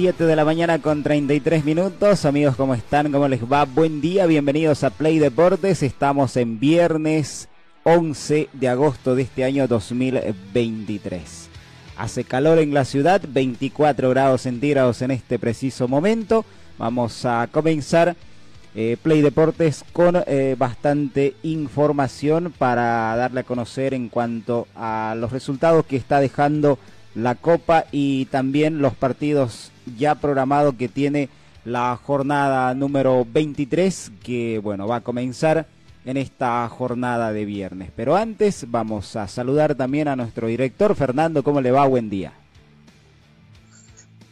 Siete de la mañana con 33 minutos. Amigos, ¿cómo están? ¿Cómo les va? Buen día, bienvenidos a Play Deportes. Estamos en viernes 11 de agosto de este año 2023. Hace calor en la ciudad, 24 grados centígrados en este preciso momento. Vamos a comenzar eh, Play Deportes con eh, bastante información para darle a conocer en cuanto a los resultados que está dejando la Copa y también los partidos ya programados que tiene la jornada número 23 que bueno va a comenzar en esta jornada de viernes. Pero antes vamos a saludar también a nuestro director Fernando, ¿cómo le va? Buen día.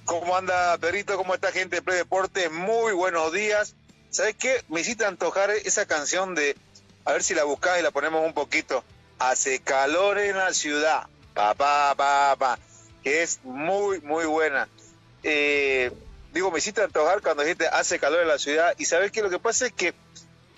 ¿Cómo anda Perito? ¿Cómo está gente de Play Deporte? Muy buenos días. ¿Sabes qué? Me hiciste antojar esa canción de, a ver si la buscás y la ponemos un poquito. Hace calor en la ciudad. Pa, pa, pa, pa. Que es muy, muy buena. Eh, digo, me hiciste antojar cuando dijiste hace calor en la ciudad. Y sabes qué? Lo que pasa es que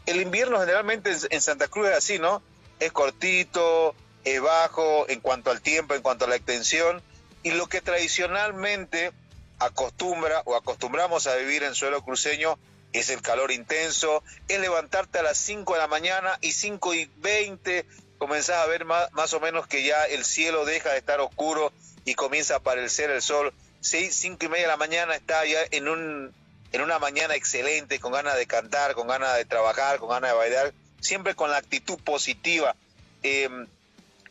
el invierno generalmente en Santa Cruz es así, ¿no? Es cortito, es bajo en cuanto al tiempo, en cuanto a la extensión. Y lo que tradicionalmente acostumbra o acostumbramos a vivir en suelo cruceño es el calor intenso, es levantarte a las 5 de la mañana y 5 y 20 comenzás a ver más, más, o menos que ya el cielo deja de estar oscuro y comienza a aparecer el sol. 6, 5 y media de la mañana está ya en, un, en una mañana excelente, con ganas de cantar, con ganas de trabajar, con ganas de bailar, siempre con la actitud positiva. Eh,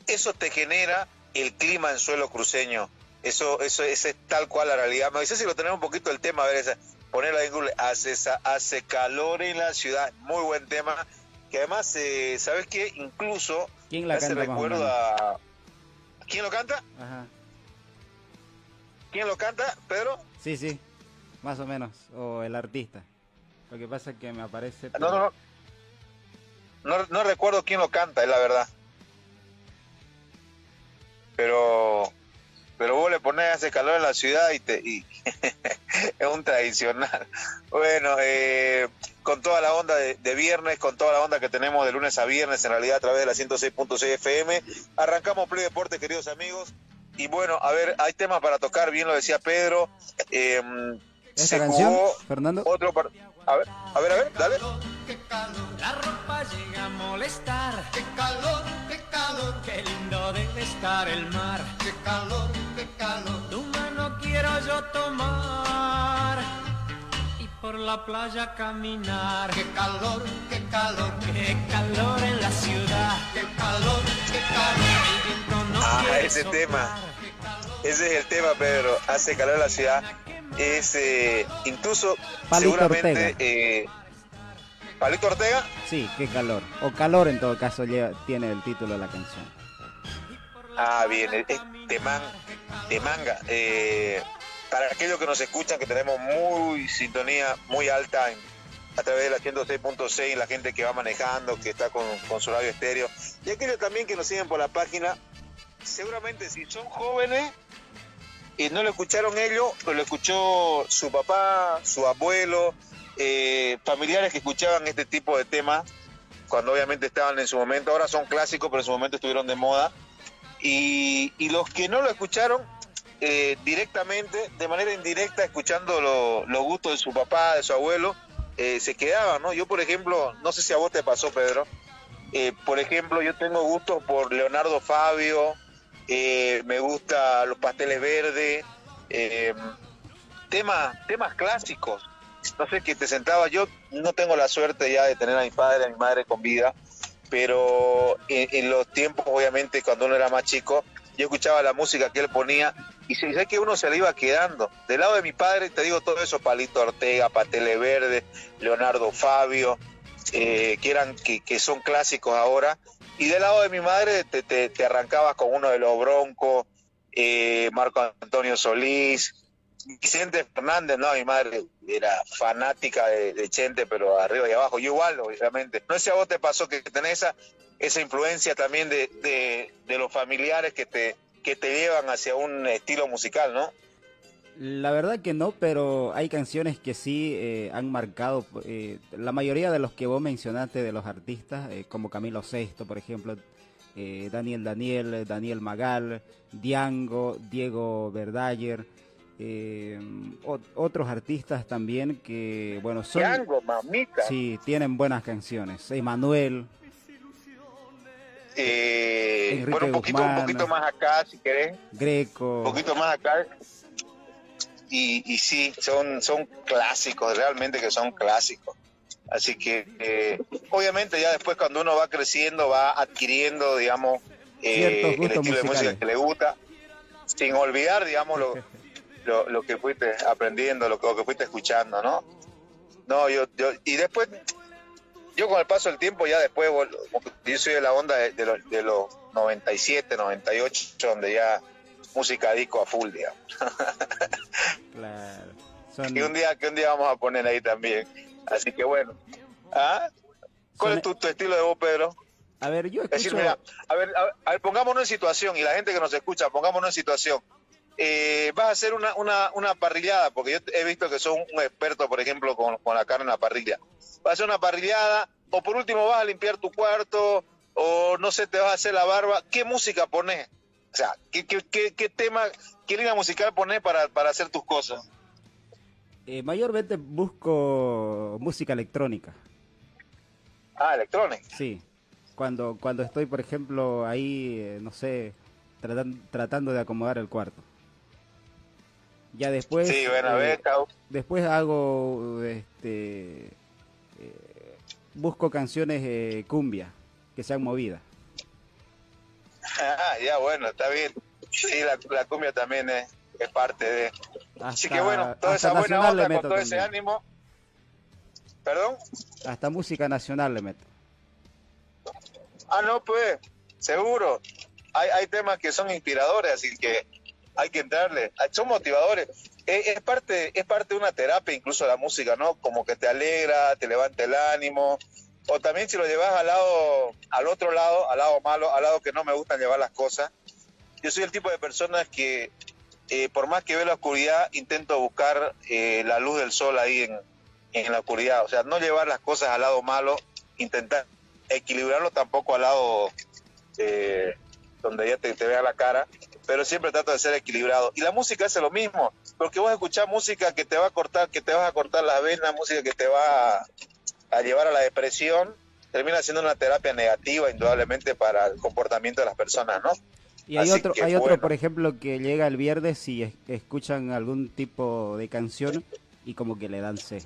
eso te genera el clima en suelo cruceño. Eso, eso, es tal cual la realidad. Me dice si lo tenemos un poquito el tema, a ver, esa, ponerla en Google, hace, hace calor en la ciudad, muy buen tema, que además, eh, ¿sabes qué? Incluso ¿Quién la canta. ¿Quién lo canta? Ajá. ¿Quién lo canta, Pedro? Sí, sí, más o menos, o el artista. Lo que pasa es que me aparece... No, no, no. No, no recuerdo quién lo canta, es la verdad. Pero pero vos le ponés hace calor en la ciudad y te y es un tradicional. Bueno, eh, con toda la onda de, de, viernes, con toda la onda que tenemos de lunes a viernes, en realidad a través de la 106.6 FM, arrancamos Play Deporte, queridos amigos. Y bueno, a ver, hay temas para tocar, bien lo decía Pedro. Eh, ¿Esta canción, Fernando? Otro par... A ver, a ver, a ver, dale. Qué calor, la ropa llega a molestar. Qué calor, qué calor, qué lindo debe estar el mar. Qué calor, qué calor, tu mano quiero yo tomar. Y por la playa caminar. Qué calor, qué calor, qué calor en la ciudad. Qué calor, qué calor, el viento no Ah, ese tema. Ese es el tema, Pedro. Hace calor en la ciudad. Es eh, incluso Palito seguramente Ortega. eh, Palito Ortega. Sí, qué calor. O calor en todo caso lleva- tiene el título de la canción. Ah, bien, es de, man, de manga. Eh, para aquellos que nos escuchan, que tenemos muy sintonía muy alta en- a través de la 106.6, la gente que va manejando, que está con, con su radio estéreo, y aquellos también que nos siguen por la página, seguramente si son jóvenes y no lo escucharon ellos, pero lo escuchó su papá, su abuelo, eh, familiares que escuchaban este tipo de temas, cuando obviamente estaban en su momento, ahora son clásicos, pero en su momento estuvieron de moda. Y, los que no lo escucharon eh, directamente, de manera indirecta, escuchando lo- los gustos de su papá, de su abuelo, eh, se quedaban, ¿no? Yo, por ejemplo, no sé si a vos te pasó, Pedro, por ejemplo, yo tengo gustos por Leonardo Fabio, eh, me gusta los pasteles verdes, eh, temas, temas clásicos. No sé, que te sentaba, yo no tengo la suerte ya de tener a mi padre, a mi madre con vida, pero en, los tiempos, obviamente, cuando uno era más chico, yo escuchaba la música que él ponía y sé sé que uno se le iba quedando. Del lado de mi padre, te digo todo eso, Palito Ortega, Patele Verde, Leonardo Fabio, eh, que, eran, que, que, son clásicos ahora. Y del lado de mi madre te, te, te arrancabas con uno de los Broncos, eh, Marco Antonio Solís, Vicente Fernández, no, mi madre era fanática de, Chente, pero arriba y abajo. Yo igual, obviamente. No sé si a vos te pasó que tenés esa, esa influencia también de, de, de los familiares que te, que te llevan hacia un estilo musical, ¿no? La verdad que no, pero hay canciones que sí eh, han marcado. Eh, la mayoría de los que vos mencionaste de los artistas, eh, como Camilo Sesto, por ejemplo, Daniel Daniel, Daniel Magal, Diango, Diego Verdayer, otros artistas también que, bueno, son. Diango, mamita. Sí, tienen buenas canciones. Emanuel. bueno, un poquito, un poquito más acá, si querés. Greco. Un poquito más acá y, y sí, son, son clásicos, realmente que son clásicos. Así que eh, obviamente ya después cuando uno va creciendo va adquiriendo, digamos, eh, el estilo de música que le gusta, sin olvidar, digamos, lo, lo, que fuiste aprendiendo, lo, que fuiste escuchando, ¿no? No, yo, yo, y después, yo con el paso del tiempo, ya después, yo soy de la onda de, de, los, de los 97, 98, donde ya música disco a full, digamos. claro. Que un día, que un día vamos a poner ahí también. Así que bueno. ¿Ah? ¿Cuál es tu, estilo de voz, Pedro? A ver, yo escucho... a, ver, a, ver, pongámonos en situación, y la gente que nos escucha, pongámonos en situación. Eh, vas a hacer una, una, una, parrillada, porque yo he visto que sos un experto, por ejemplo, con, con la carne en la parrilla. Vas a hacer una parrillada, o por último vas a limpiar tu cuarto, o no sé, te vas a hacer la barba. ¿Qué música pones? O sea, ¿qué, qué, qué, tema, qué línea musical pones para, para hacer tus cosas? Eh, mayormente busco música electrónica. Ah, electrónica. Sí. Cuando, cuando estoy, por ejemplo, ahí, eh, no sé, tratando de acomodar el cuarto. Ya después. Sí, bueno, eh, Después hago, este, eh, busco canciones cumbia que sean movidas. Ah, ya, bueno, está bien. Sí, la, la cumbia también es, es, parte de... Así que bueno, toda esa buena onda con todo ese ánimo... ¿Perdón? Hasta música nacional le meto. Ah, no, pues, seguro. Hay, hay temas que son inspiradores, así que hay que entrarle. Son motivadores. Es, es, parte, es parte de una terapia, incluso la música, ¿no? Como que te alegra, te levanta el ánimo, o también si lo llevas al lado, al otro lado, al lado malo, al lado que no me gustan llevar las cosas. Yo soy el tipo de personas que, eh, por más que veo la oscuridad, intento buscar eh, la luz del sol ahí en, en, la oscuridad. O sea, no llevar las cosas al lado malo, intentar equilibrarlo tampoco al lado eh, donde ya te, te, vea la cara, pero siempre trato de ser equilibrado. Y la música hace lo mismo, porque vos escuchás música que te va a cortar, que te vas a cortar la vena, música que te va a llevar a la depresión, termina siendo una terapia negativa indudablemente para el comportamiento de las personas, ¿no? Y hay otro, hay otro, por ejemplo, que llega el viernes y escuchan algún tipo de canción y como que le dan C.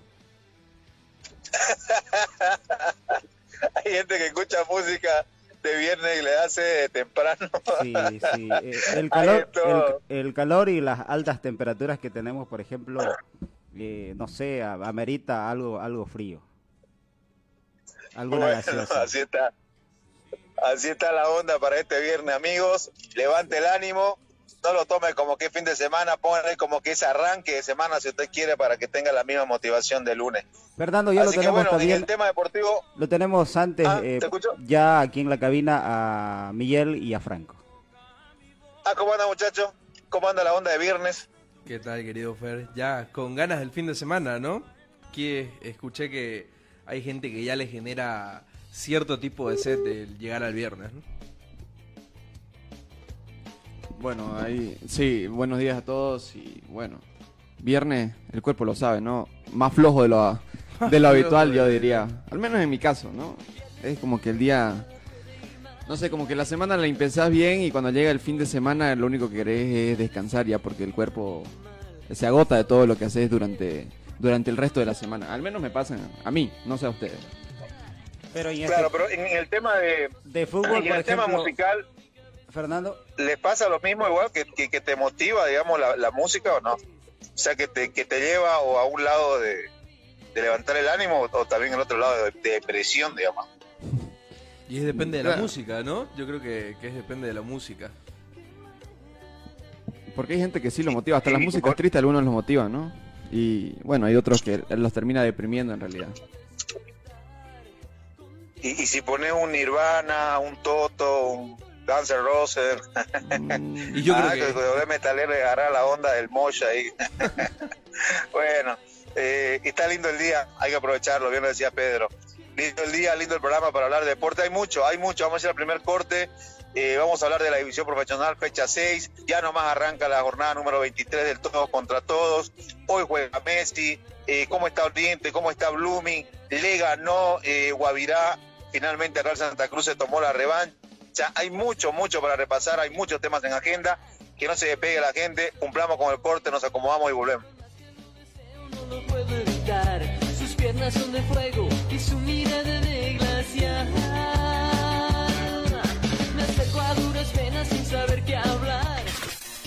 hay gente que escucha música de viernes y le hace temprano. Sí, sí. Eh, el calor, el, calor y las altas temperaturas que tenemos, por ejemplo, eh, no sé, amerita algo, algo frío bueno, así está. Así está la onda para este viernes, amigos. Levante el ánimo. No lo tome como que fin de semana, póngale como que ese arranque de semana si usted quiere para que tenga la misma motivación de lunes. Fernando, ya lo tenemos también. el tema deportivo. Lo tenemos antes, ah, eh, ya aquí en la cabina a Miguel y a Franco. Ah, ¿cómo anda muchachos? ¿Cómo anda la onda de viernes? ¿Qué tal, querido Fer? Ya con ganas del fin de semana, ¿no? Que escuché que hay gente que ya le genera cierto tipo de sed de llegar al viernes. Bueno, ahí sí, buenos días a todos y bueno, viernes el cuerpo lo sabe, ¿no? Más flojo de lo, de lo habitual, yo diría. Al menos en mi caso, ¿no? Es como que el día, no sé, como que la semana la empezás bien y cuando llega el fin de semana lo único que querés es descansar ya porque el cuerpo se agota de todo lo que haces durante durante el resto de la semana. Al menos me pasa a mí, no sé a ustedes. Pero claro, pero en el tema de, de fútbol, en el tema musical, Fernando, ¿le pasa lo mismo igual que, que, te motiva, digamos, la, música o no? O sea, que te, que te lleva o a un lado de, levantar el ánimo o también el otro lado de, depresión, digamos. Y es depende de la música, ¿no? Yo creo que, que es depende de la música. Porque hay gente que sí lo motiva, hasta las músicas tristes algunos los motivan, ¿no? Y bueno, hay otros que los termina deprimiendo en realidad. Y, si pones un Nirvana, un Toto, un Dancer Roser, mm. y yo creo ah, que, que metalero agarrar la onda del mocha ahí. bueno, eh, está lindo el día, hay que aprovecharlo, bien lo decía Pedro. Lindo el día, lindo el programa para hablar de deporte. Hay mucho, hay mucho. Vamos a ir al primer corte. Eh, vamos a hablar de la división profesional, fecha 6. Ya nomás arranca la jornada número 23 del todos contra todos. Hoy juega Messi. Eh, ¿Cómo está Oriente? ¿Cómo está Blooming? Le ganó eh, Guavirá. Finalmente Real Santa Cruz se tomó la revancha. Hay mucho, mucho para repasar. Hay muchos temas en agenda. Que no se despegue la gente. Cumplamos con el corte, nos acomodamos y volvemos. Sus piernas son de fuego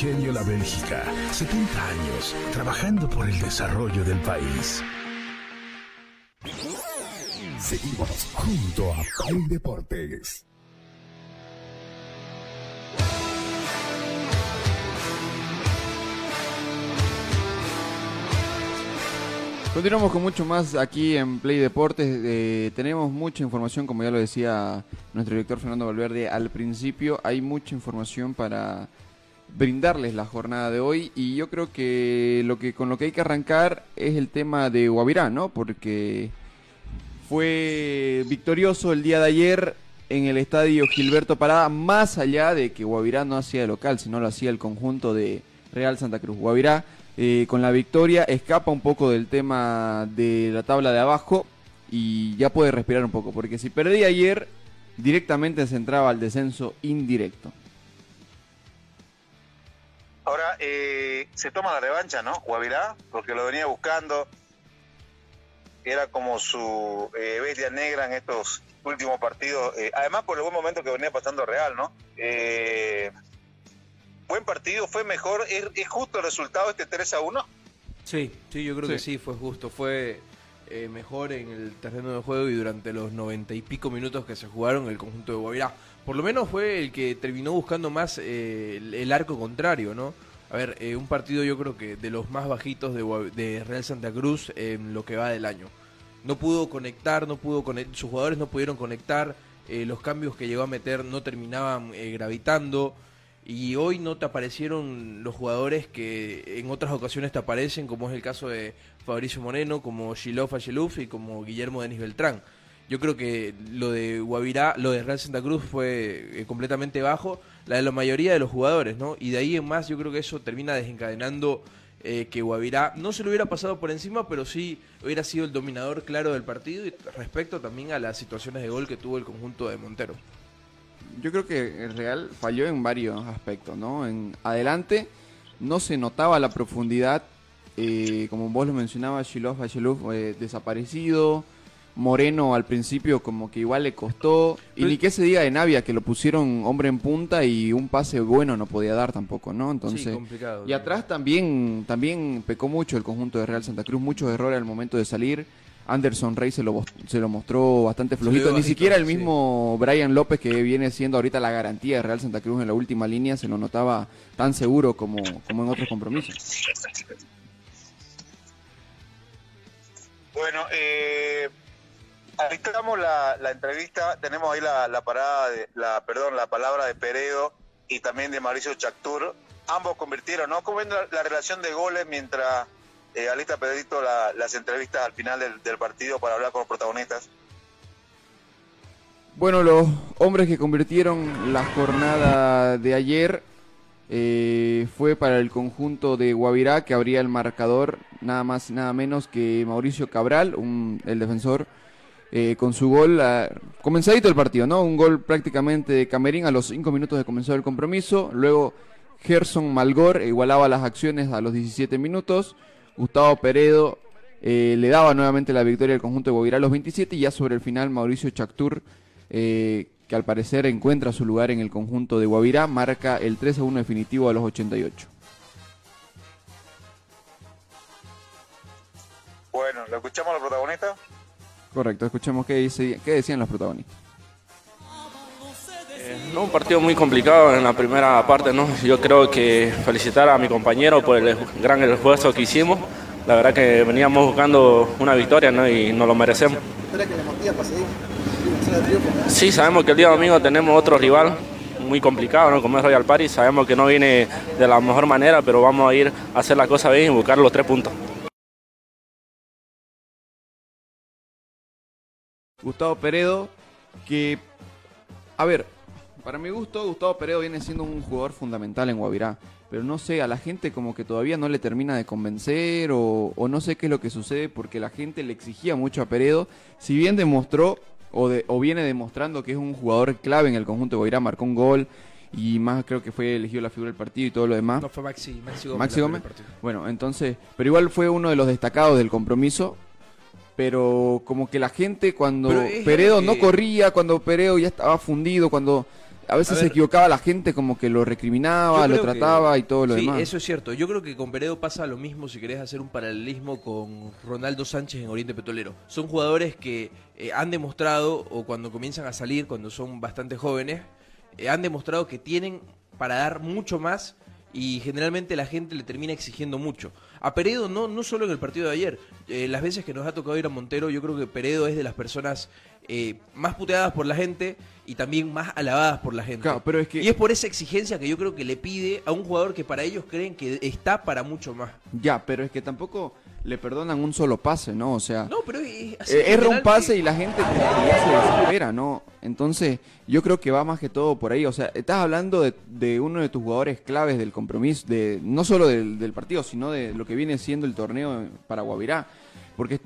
Ingenio La Bélgica, 70 años trabajando por el desarrollo del país. Seguimos junto a Play Deportes. Continuamos con mucho más aquí en Play Deportes. Eh, tenemos mucha información, como ya lo decía nuestro director Fernando Valverde al principio. Hay mucha información para brindarles la jornada de hoy y yo creo que lo que con lo que hay que arrancar es el tema de Guavirá, ¿no? Porque fue victorioso el día de ayer en el estadio Gilberto Parada, más allá de que Guavirá no hacía local, sino lo hacía el conjunto de Real Santa Cruz. Guavirá eh, con la victoria escapa un poco del tema de la tabla de abajo y ya puede respirar un poco, porque si perdía ayer, directamente se entraba al descenso indirecto. Ahora eh, se toma la revancha, ¿no? Guavirá, porque lo venía buscando, era como su eh, bestia negra en estos últimos partidos. Eh, además, por el buen momento que venía pasando Real, ¿no? Eh, buen partido, fue mejor. ¿Es, justo el resultado este 3 a 1? Sí, sí, yo creo que sí, fue justo. Fue mejor en el terreno de juego y durante los noventa y pico minutos que se jugaron el conjunto de Guavirá. Por lo menos fue el que terminó buscando más el, arco contrario, ¿no? A ver, un partido yo creo que de los más bajitos de, Real Santa Cruz en lo que va del año no pudo conectar, no pudo sus jugadores no pudieron conectar, eh, los cambios que llegó a meter no terminaban eh, gravitando y hoy no te aparecieron los jugadores que en otras ocasiones te aparecen, como es el caso de Fabricio Moreno, como Shiloh Ayeluf y como Guillermo Denis Beltrán. Yo creo que lo de Guavirá, lo de Real Santa Cruz fue eh, completamente bajo, la de la mayoría de los jugadores, ¿no? Y de ahí en más yo creo que eso termina desencadenando eh, que Guavirá no se lo hubiera pasado por encima, pero sí hubiera sido el dominador claro del partido y respecto también a las situaciones de gol que tuvo el conjunto de Montero. Yo creo que el Real falló en varios aspectos, ¿no? En adelante no se notaba la profundidad, eh, como vos lo mencionabas, Shiloh fue desaparecido, Moreno al principio como que igual le costó. Y ni que se diga de Navia, que lo pusieron hombre en punta y un pase bueno no podía dar tampoco, ¿no? Entonces, complicado. Y atrás también, también pecó mucho el conjunto de Real Santa Cruz, muchos errores al momento de salir. Anderson Rey se lo, se lo mostró bastante flojito. Ni siquiera el mismo Brian López, que viene siendo ahorita la garantía de Real Santa Cruz en la última línea, se lo notaba tan seguro como, como en otros compromisos. Bueno, eh, ahí estamos la, la, entrevista, tenemos ahí la, la, parada de, la, perdón, la palabra de Peredo y también de Mauricio Chactur. Ambos convirtieron, ¿no? ¿Cómo ven la, relación de goles mientras eh, alista Pedrito las entrevistas al final del, del partido para hablar con los protagonistas? Bueno, los hombres que convirtieron la jornada de ayer eh, fue para el conjunto de Guavirá que abría el marcador nada más nada menos que Mauricio Cabral, un, el defensor, eh, con su gol comenzadito el partido, ¿no? Un gol prácticamente de Camerín a los 5 minutos de comenzar el compromiso. Luego Gerson Malgor igualaba las acciones a los 17 minutos. Gustavo Peredo eh, le daba nuevamente la victoria al conjunto de Guavirá a los 27 y ya sobre el final Mauricio Chactur eh, que al parecer encuentra su lugar en el conjunto de Guavirá, marca el 3 a 1 definitivo a los 88. Bueno, ¿lo escuchamos a los protagonistas? Correcto, escuchemos qué, dice, qué decían los protagonistas. Eh, un partido muy complicado en la primera parte, ¿no? Yo creo que felicitar a mi compañero por el gran esfuerzo que hicimos. La verdad que veníamos buscando una victoria, ¿no? Y nos lo merecemos. Sí, sabemos que el día domingo tenemos otro rival muy complicado, ¿no? como es Royal Paris. Sabemos que no viene de la mejor manera, pero vamos a ir a hacer la cosa bien y buscar los tres puntos. Gustavo Peredo, que, a ver, para mi gusto, Gustavo Peredo viene siendo un jugador fundamental en Guavirá, pero no sé, a la gente como que todavía no le termina de convencer o, o no sé qué es lo que sucede porque la gente le exigía mucho a Peredo, si bien demostró o, de, o viene demostrando que es un jugador clave en el conjunto de Guavirá, marcó un gol y más creo que fue elegido la figura del partido y todo lo demás. No, fue Maxi, Maxi Gómez. Maxi Gómez. Bueno, entonces, pero igual fue uno de los destacados del compromiso. Pero como que la gente cuando Peredo no corría, cuando Peredo ya estaba fundido, cuando a veces se equivocaba la gente, como que lo recriminaba, lo trataba y todo lo demás. Sí, eso es cierto. Yo creo que con Peredo pasa lo mismo si querés hacer un paralelismo con Ronaldo Sánchez en Oriente Petrolero. Son jugadores que eh, han demostrado, o cuando comienzan a salir, cuando son bastante jóvenes, eh, han demostrado que tienen para dar mucho más y generalmente la gente le termina exigiendo mucho. A Peredo no, no solo en el partido de ayer, eh, las veces que nos ha tocado ir a Montero, yo creo que Peredo es de las personas más puteadas por la gente y también más alabadas por la gente. pero es que... Y es por esa exigencia que yo creo que le pide a un jugador que para ellos creen que está para mucho más. Ya, pero es que tampoco le perdonan un solo pase, ¿no? O sea, no, pero eh, un pase y la gente ya se desespera, ¿no? Entonces, yo creo que va más que todo por ahí. O sea, estás hablando de, uno de tus jugadores claves del compromiso, de no solo del, del partido, sino de lo que viene siendo el torneo para Guavirá. Porque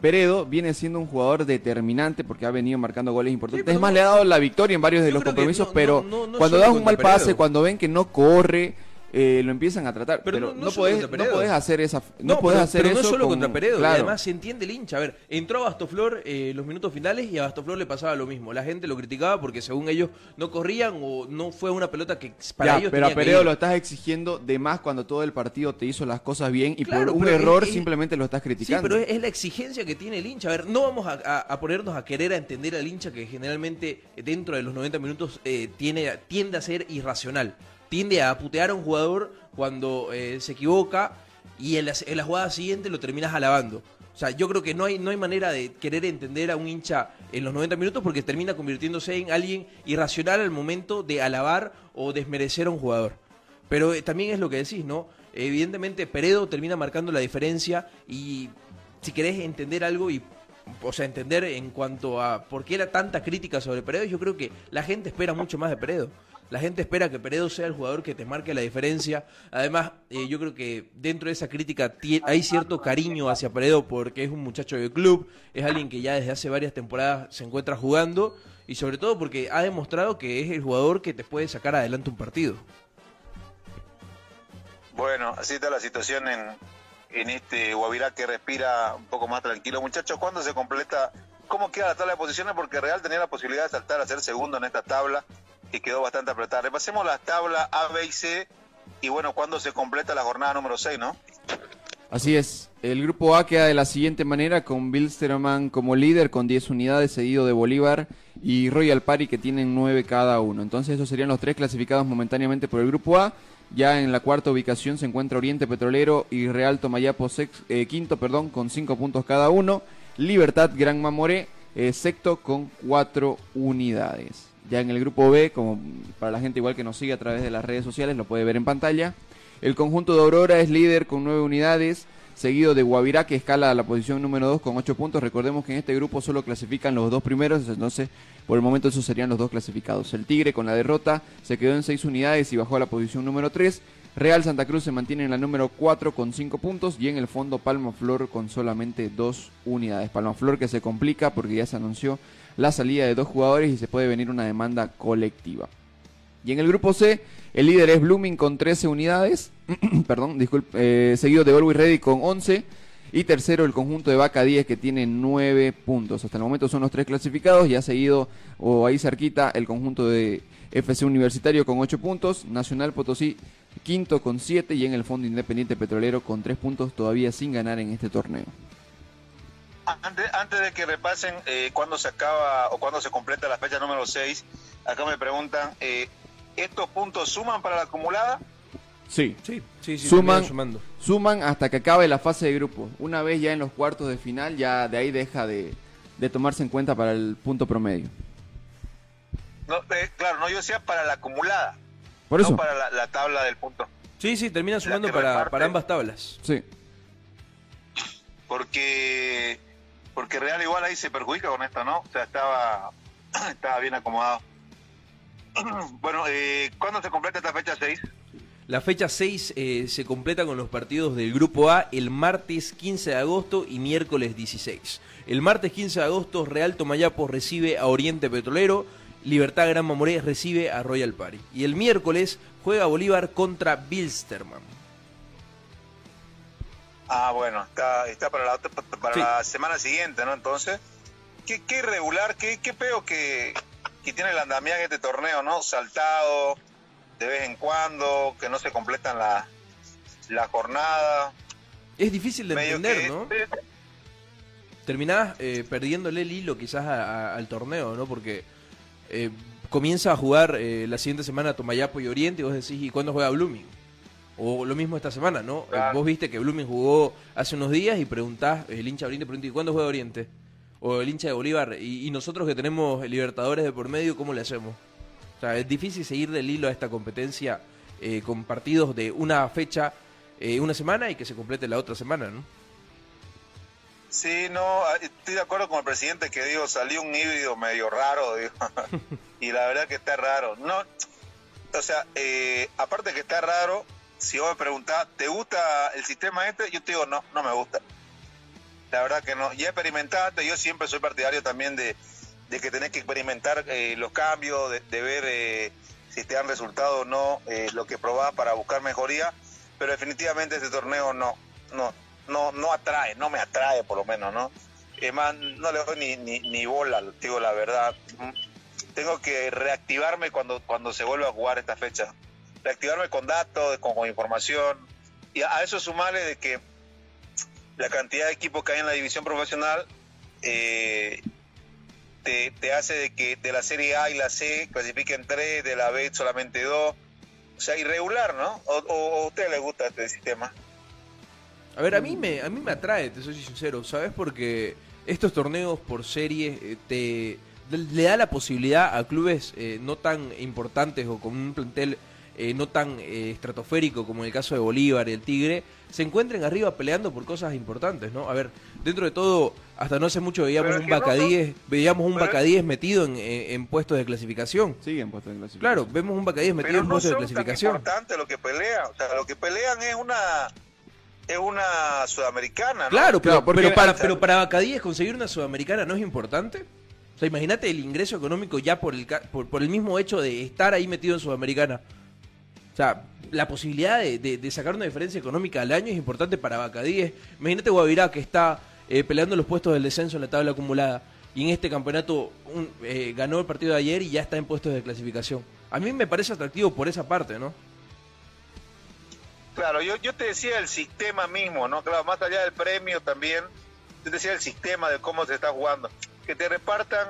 Peredo viene siendo un jugador determinante porque ha venido marcando goles importantes. es más, le ha dado la victoria en varios de los compromisos, pero cuando das un mal pase, cuando ven que no corre, eh, lo empiezan a tratar. Pero, no, no, podés, hacer esa. No, podés hacer eso. No solo contra Peredo, además se entiende el hincha. A ver, entró a Bastoflor eh, los minutos finales y a Bastoflor le pasaba lo mismo. La gente lo criticaba porque según ellos no corrían o no fue una pelota que para ellos. Pero a Peredo lo estás exigiendo de más cuando todo el partido te hizo las cosas bien y por un error simplemente lo estás criticando. Sí, pero es, la exigencia que tiene el hincha. A ver, no vamos a, ponernos a querer a entender al hincha que generalmente dentro de los 90 minutos eh, tiene, tiende a ser irracional tiende a putear a un jugador cuando eh, se equivoca y en la, jugada siguiente lo terminas alabando. O sea, yo creo que no hay, no hay manera de querer entender a un hincha en los 90 minutos porque termina convirtiéndose en alguien irracional al momento de alabar o desmerecer a un jugador. Pero eh, también es lo que decís, ¿no? Evidentemente Peredo termina marcando la diferencia y si querés entender algo y o sea, entender en cuanto a por qué era tanta crítica sobre Peredo, yo creo que la gente espera mucho más de Peredo. La gente espera que Peredo sea el jugador que te marque la diferencia. Además, eh, yo creo que dentro de esa crítica hay cierto cariño hacia Peredo porque es un muchacho de club, es alguien que ya desde hace varias temporadas se encuentra jugando y sobre todo porque ha demostrado que es el jugador que te puede sacar adelante un partido. Bueno, así está la situación en, en este Guavirá que respira un poco más tranquilo. Muchachos, ¿cuándo se completa? ¿Cómo queda la tabla de posiciones? Porque Real tenía la posibilidad de saltar a ser segundo en esta tabla y quedó bastante apretada. Repasemos las tablas A, B y C y bueno, cuando se completa la jornada número 6, ¿no? Así es. El grupo A queda de la siguiente manera con Bilsterman como líder con 10 unidades, seguido de Bolívar y Royal Party que tienen 9 cada uno. Entonces esos serían los tres clasificados momentáneamente por el grupo A. Ya en la cuarta ubicación se encuentra Oriente Petrolero y Real Tomayapo eh, quinto perdón, con 5 puntos cada uno. Libertad Gran Mamoré eh, sexto con 4 unidades. Ya en el grupo B, como para la gente igual que nos sigue a través de las redes sociales, lo puede ver en pantalla. El conjunto de Aurora es líder con 9 unidades, seguido de Guavirá que escala a la posición número 2 con 8 puntos. Recordemos que en este grupo solo clasifican los dos primeros, entonces por el momento esos serían los dos clasificados. El Tigre con la derrota se quedó en 6 unidades y bajó a la posición número 3. Real Santa Cruz se mantiene en la número 4 con 5 puntos y en el fondo Palma Flor con solamente 2 unidades. Palma Flor que se complica porque ya se anunció la salida de dos jugadores y se puede venir una demanda colectiva. Y en el grupo C, el líder es Blooming con 13 unidades, perdón, disculpe, eh, seguido de Always Ready con 11. Y tercero, el conjunto de Vaca 10 que tiene 9 puntos. Hasta el momento son los tres clasificados. Y ha seguido, o ahí cerquita, el conjunto de FC Universitario con 8 puntos. Nacional Potosí quinto con 7. Y en el Fondo Independiente Petrolero con 3 puntos todavía sin ganar en este torneo. Antes, antes de que repasen eh, cuándo se acaba o cuándo se completa la fecha número 6, acá me preguntan, eh, ¿estos puntos suman para la acumulada? Sí, sí, sí, suman, sumando. suman hasta que acabe la fase de grupo. Una vez ya en los cuartos de final, ya de ahí deja de, tomarse en cuenta para el punto promedio. No, eh, claro, no yo decía para la acumulada. Por eso. No para la, tabla del punto. Sí, sí, termina sumando para, para ambas tablas. Sí. Porque porque Real igual ahí se perjudica con esto, ¿no? O sea, estaba, estaba bien acomodado. bueno, eh, ¿cuándo se completa esta fecha 6? La fecha 6 eh, se completa con los partidos del Grupo A el martes 15 de agosto y miércoles 16. El martes 15 de agosto Real Tomayapo recibe a Oriente Petrolero, Libertad Gran Mamoré recibe a Royal Party. Y el miércoles juega Bolívar contra Bilsterman. Ah, bueno, está, está para, la, para la semana siguiente, ¿no? Entonces, qué, qué irregular, qué, qué peo que, que tiene el andamiaje de este torneo, ¿no? Saltado de vez en cuando, que no se completan la, la jornada. Es difícil de entender, ¿no? Terminás eh, perdiéndole el hilo quizás al torneo, ¿no? Porque eh, comienza a jugar eh, la siguiente semana Tomayapo y Oriente y vos decís, ¿y cuándo juega Blooming? O lo mismo esta semana, ¿no? Vos viste que Blooming jugó hace unos días y preguntás, el hincha de Oriente pregunta, ¿y cuándo juega Oriente? O el hincha de Bolívar. Y, nosotros que tenemos Libertadores de por medio, ¿cómo le hacemos? O sea, es difícil seguir del hilo a esta competencia eh, con partidos de una fecha, eh, una semana y que se complete la otra semana, ¿no? Sí, no, ah, estoy de acuerdo con el presidente que digo, salió un híbrido medio raro, digo, y la verdad que está raro. No, o sea, eh, aparte que está raro, si vos me preguntás, ¿te gusta el sistema este? Yo te digo, no, no me gusta. La verdad que no. Ya experimentaste, yo siempre soy partidario también de, que tenés que experimentar eh, los cambios, de, ver eh, si te han resultado o no eh, lo que probás para buscar mejoría, pero definitivamente este torneo no, no, no, no atrae, no me atrae por lo menos, ¿no? Es más, no le doy ni, ni, ni bola, digo la verdad. Tengo que reactivarme cuando, cuando se vuelva a jugar esta fecha reactivarme con datos, con, información. Y a eso sumarle de que la cantidad de equipos que hay en la división profesional eh, te, hace de que de la Serie A y la C clasifiquen tres, de la B solamente dos. O sea, irregular, ¿no? ¿O, a usted le gusta este sistema? A ver, a mí me, a mí me atrae, te soy sincero, ¿sabes? Porque estos torneos por serie eh, te le da la posibilidad a clubes eh, no tan importantes o con un plantel eh, no tan eh, estratosférico como en el caso de Bolívar y el Tigre, se encuentren arriba peleando por cosas importantes, ¿no? A ver, dentro de todo, hasta no hace mucho veíamos un Bacadíes, veíamos un Bacadíes metido en, puestos de clasificación. Sí, en puestos de clasificación. Claro, vemos un Bacadíes metido en puestos de clasificación. Es importante lo que pelean, o sea, lo que pelean es una es una sudamericana, ¿no? Claro, pero, pero, para, pero para Bacadíes conseguir una sudamericana no es importante. O sea, imagínate el ingreso económico ya por el, por, por el mismo hecho de estar ahí metido en Sudamericana. O sea, la posibilidad de, sacar una diferencia económica al año es importante para Bacadíes. Imagínate Guavirá que está eh, peleando los puestos del descenso en la tabla acumulada y en este campeonato eh, ganó el partido de ayer y ya está en puestos de clasificación. A mí me parece atractivo por esa parte, ¿no? Claro, yo, yo te decía el sistema mismo, ¿no? Claro, más allá del premio también, yo te decía el sistema de cómo se está jugando. Que te repartan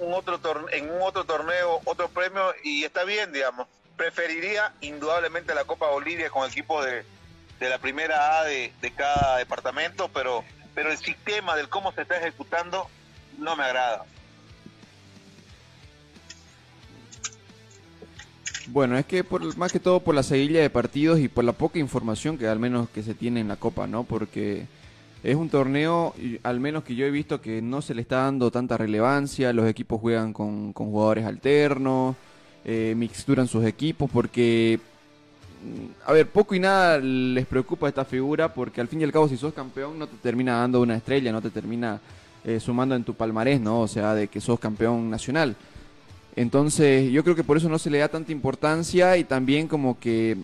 un, otro en un otro torneo otro premio y está bien, digamos. Preferiría indudablemente la Copa Bolivia con equipos de, de la primera A de, de cada departamento, pero, pero el sistema del cómo se está ejecutando no me agrada. Bueno, es que por, más que todo por la seguilla de partidos y por la poca información que al menos que se tiene en la Copa, ¿no? Porque es un torneo, al menos que yo he visto que no se le está dando tanta relevancia, los equipos juegan con, jugadores alternos, eh, mixturan sus equipos, porque, mm, a ver, poco y nada les preocupa esta figura, porque al fin y al cabo si sos campeón no te termina dando una estrella, no te termina eh, sumando en tu palmarés, ¿no? O sea, de que sos campeón nacional. Entonces, yo creo que por eso no se le da tanta importancia y también como que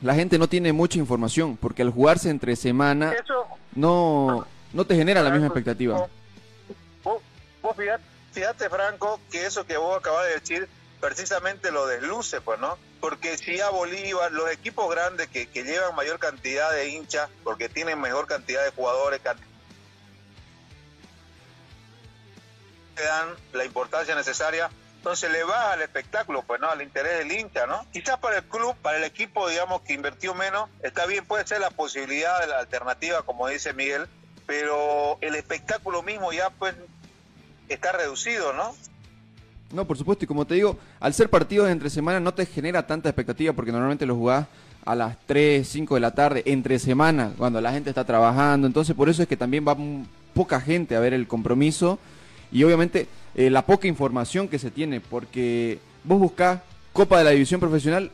la gente no tiene mucha información, porque al jugarse entre semana no, no te genera la misma expectativa. Vos, fíjate, Franco, que eso que vos acabas de decir precisamente lo desluce, pues, ¿no? Porque si a Bolívar, los equipos grandes que, que llevan mayor cantidad de hinchas, porque tienen mejor cantidad de jugadores, dan la importancia necesaria entonces le baja al espectáculo, pues no, al interés del hincha, ¿no? Quizás para el club, para el equipo, digamos, que invirtió menos, está bien, puede ser la posibilidad de la alternativa, como dice Miguel, pero el espectáculo mismo ya, pues, está reducido, ¿no? No, por supuesto, y como te digo, al ser partidos entre semana no te genera tanta expectativa porque normalmente los jugás a las 3, 5 de la tarde, entre semana, cuando la gente está trabajando, entonces por eso es que también va poca gente a ver el compromiso y obviamente eh, la poca información que se tiene, porque vos buscás Copa de la División Profesional,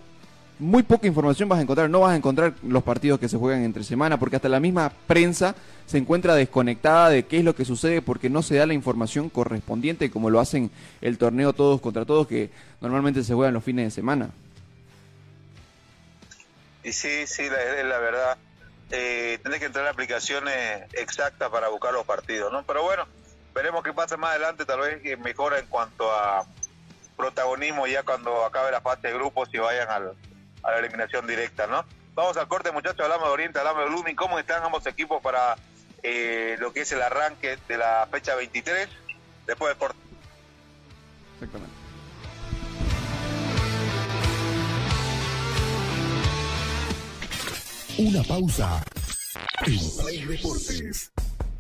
muy poca información vas a encontrar, no vas a encontrar los partidos que se juegan entre semana, porque hasta la misma prensa se encuentra desconectada de qué es lo que sucede, porque no se da la información correspondiente como lo hacen el torneo todos contra todos, que normalmente se juegan los fines de semana. Y sí, sí, la, la verdad. Eh, tenés que entrar en aplicaciones exactas para buscar los partidos, ¿no? Pero bueno, veremos qué pasa más adelante, tal vez mejora en cuanto a protagonismo ya cuando acabe la fase de grupos y vayan a la eliminación directa, ¿no? Vamos al corte, muchachos, hablamos de Oriente, hablamos de Blooming, ¿cómo están ambos equipos para eh, lo que es el arranque de la fecha 23 después del corte? Exactamente. Una pausa en Play Deportes.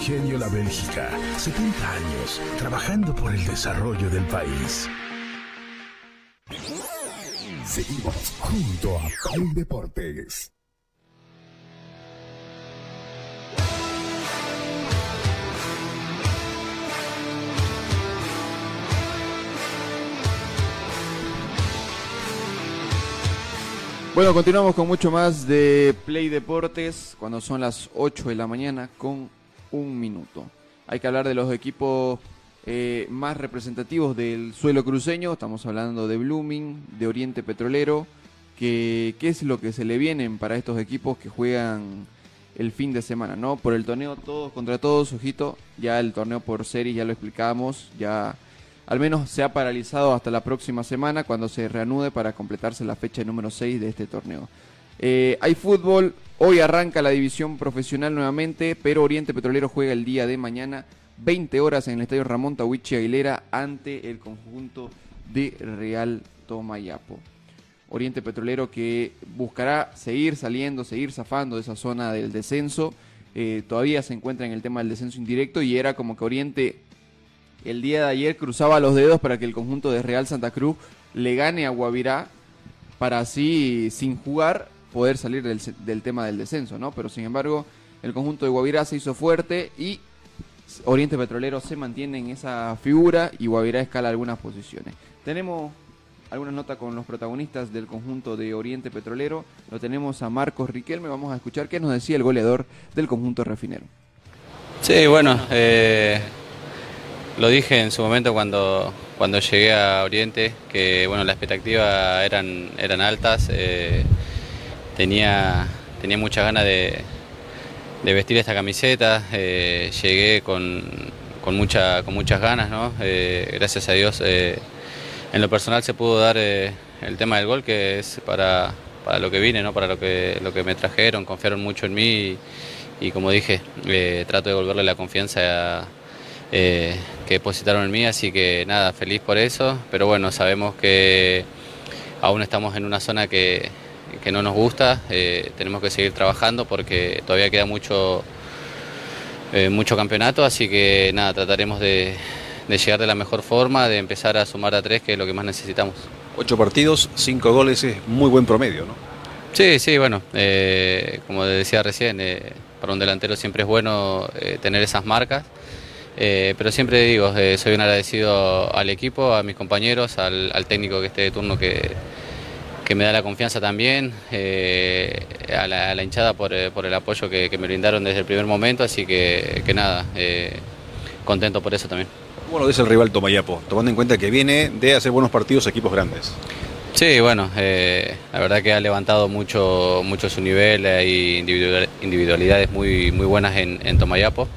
Ingenio La Bélgica, 70 años trabajando por el desarrollo del país. Seguimos junto a Play Deportes. Bueno, continuamos con mucho más de Play Deportes cuando son las 8 de la mañana con un minuto. Hay que hablar de los equipos eh, más representativos del suelo cruceño. Estamos hablando de Blooming, de Oriente Petrolero. Que, ¿Qué es lo que se le vienen para estos equipos que juegan el fin de semana? ¿no? Por el torneo todos contra todos, ojito. Ya el torneo por serie ya lo explicábamos. Ya al menos se ha paralizado hasta la próxima semana cuando se reanude para completarse la fecha número 6 de este torneo. Eh, hay fútbol, hoy arranca la división profesional nuevamente, pero Oriente Petrolero juega el día de mañana 20 horas en el estadio Ramón Tawichi Aguilera ante el conjunto de Real Tomayapo. Oriente Petrolero que buscará seguir saliendo, seguir zafando de esa zona del descenso. Eh, todavía se encuentra en el tema del descenso indirecto y era como que Oriente el día de ayer cruzaba los dedos para que el conjunto de Real Santa Cruz le gane a Guavirá para así, sin jugar, poder salir del, del tema del descenso, ¿no? Pero sin embargo, el conjunto de Guavirá se hizo fuerte y Oriente Petrolero se mantiene en esa figura y Guavirá escala algunas posiciones. Tenemos alguna nota con los protagonistas del conjunto de Oriente Petrolero. Lo tenemos a Marcos Riquelme. Vamos a escuchar qué nos decía el goleador del conjunto refinero. Sí, bueno, eh, lo dije en su momento cuando, cuando llegué a Oriente, que bueno, las expectativas eran, eran altas. Eh, tenía, tenía muchas ganas de, vestir esta camiseta. Eh, llegué con, con, mucha, con muchas ganas, ¿no? gracias a Dios en lo personal se pudo dar eh, el tema del gol, que es para, para, lo que vine, ¿no? para lo que, lo que me trajeron, confiaron mucho en mí y, como dije, eh, trato de devolverle la confianza eh, que depositaron en mí, así que nada, feliz por eso, pero bueno, sabemos que aún estamos en una zona que, que no nos gusta, tenemos que seguir trabajando porque todavía queda mucho, mucho campeonato, así que nada, trataremos de de llegar de la mejor forma, de empezar a sumar a tres, que es lo que más necesitamos. Ocho partidos, cinco goles, es muy buen promedio, ¿no? Sí, sí, bueno, eh, como decía recién, eh, para un delantero siempre es bueno eh, tener esas marcas, pero siempre digo, soy un agradecido al equipo, a mis compañeros, al, técnico que esté de turno que, que me da la confianza también, a la, hinchada por, el apoyo que, me brindaron desde el primer momento, así que, que nada, contento por eso también. ¿Cómo lo dice el rival Tomayapo, tomando en cuenta que viene de hacer buenos partidos equipos grandes? Sí, bueno, eh, la verdad que ha levantado mucho, mucho su nivel, hay individualidades muy, muy buenas en, Tomayapo,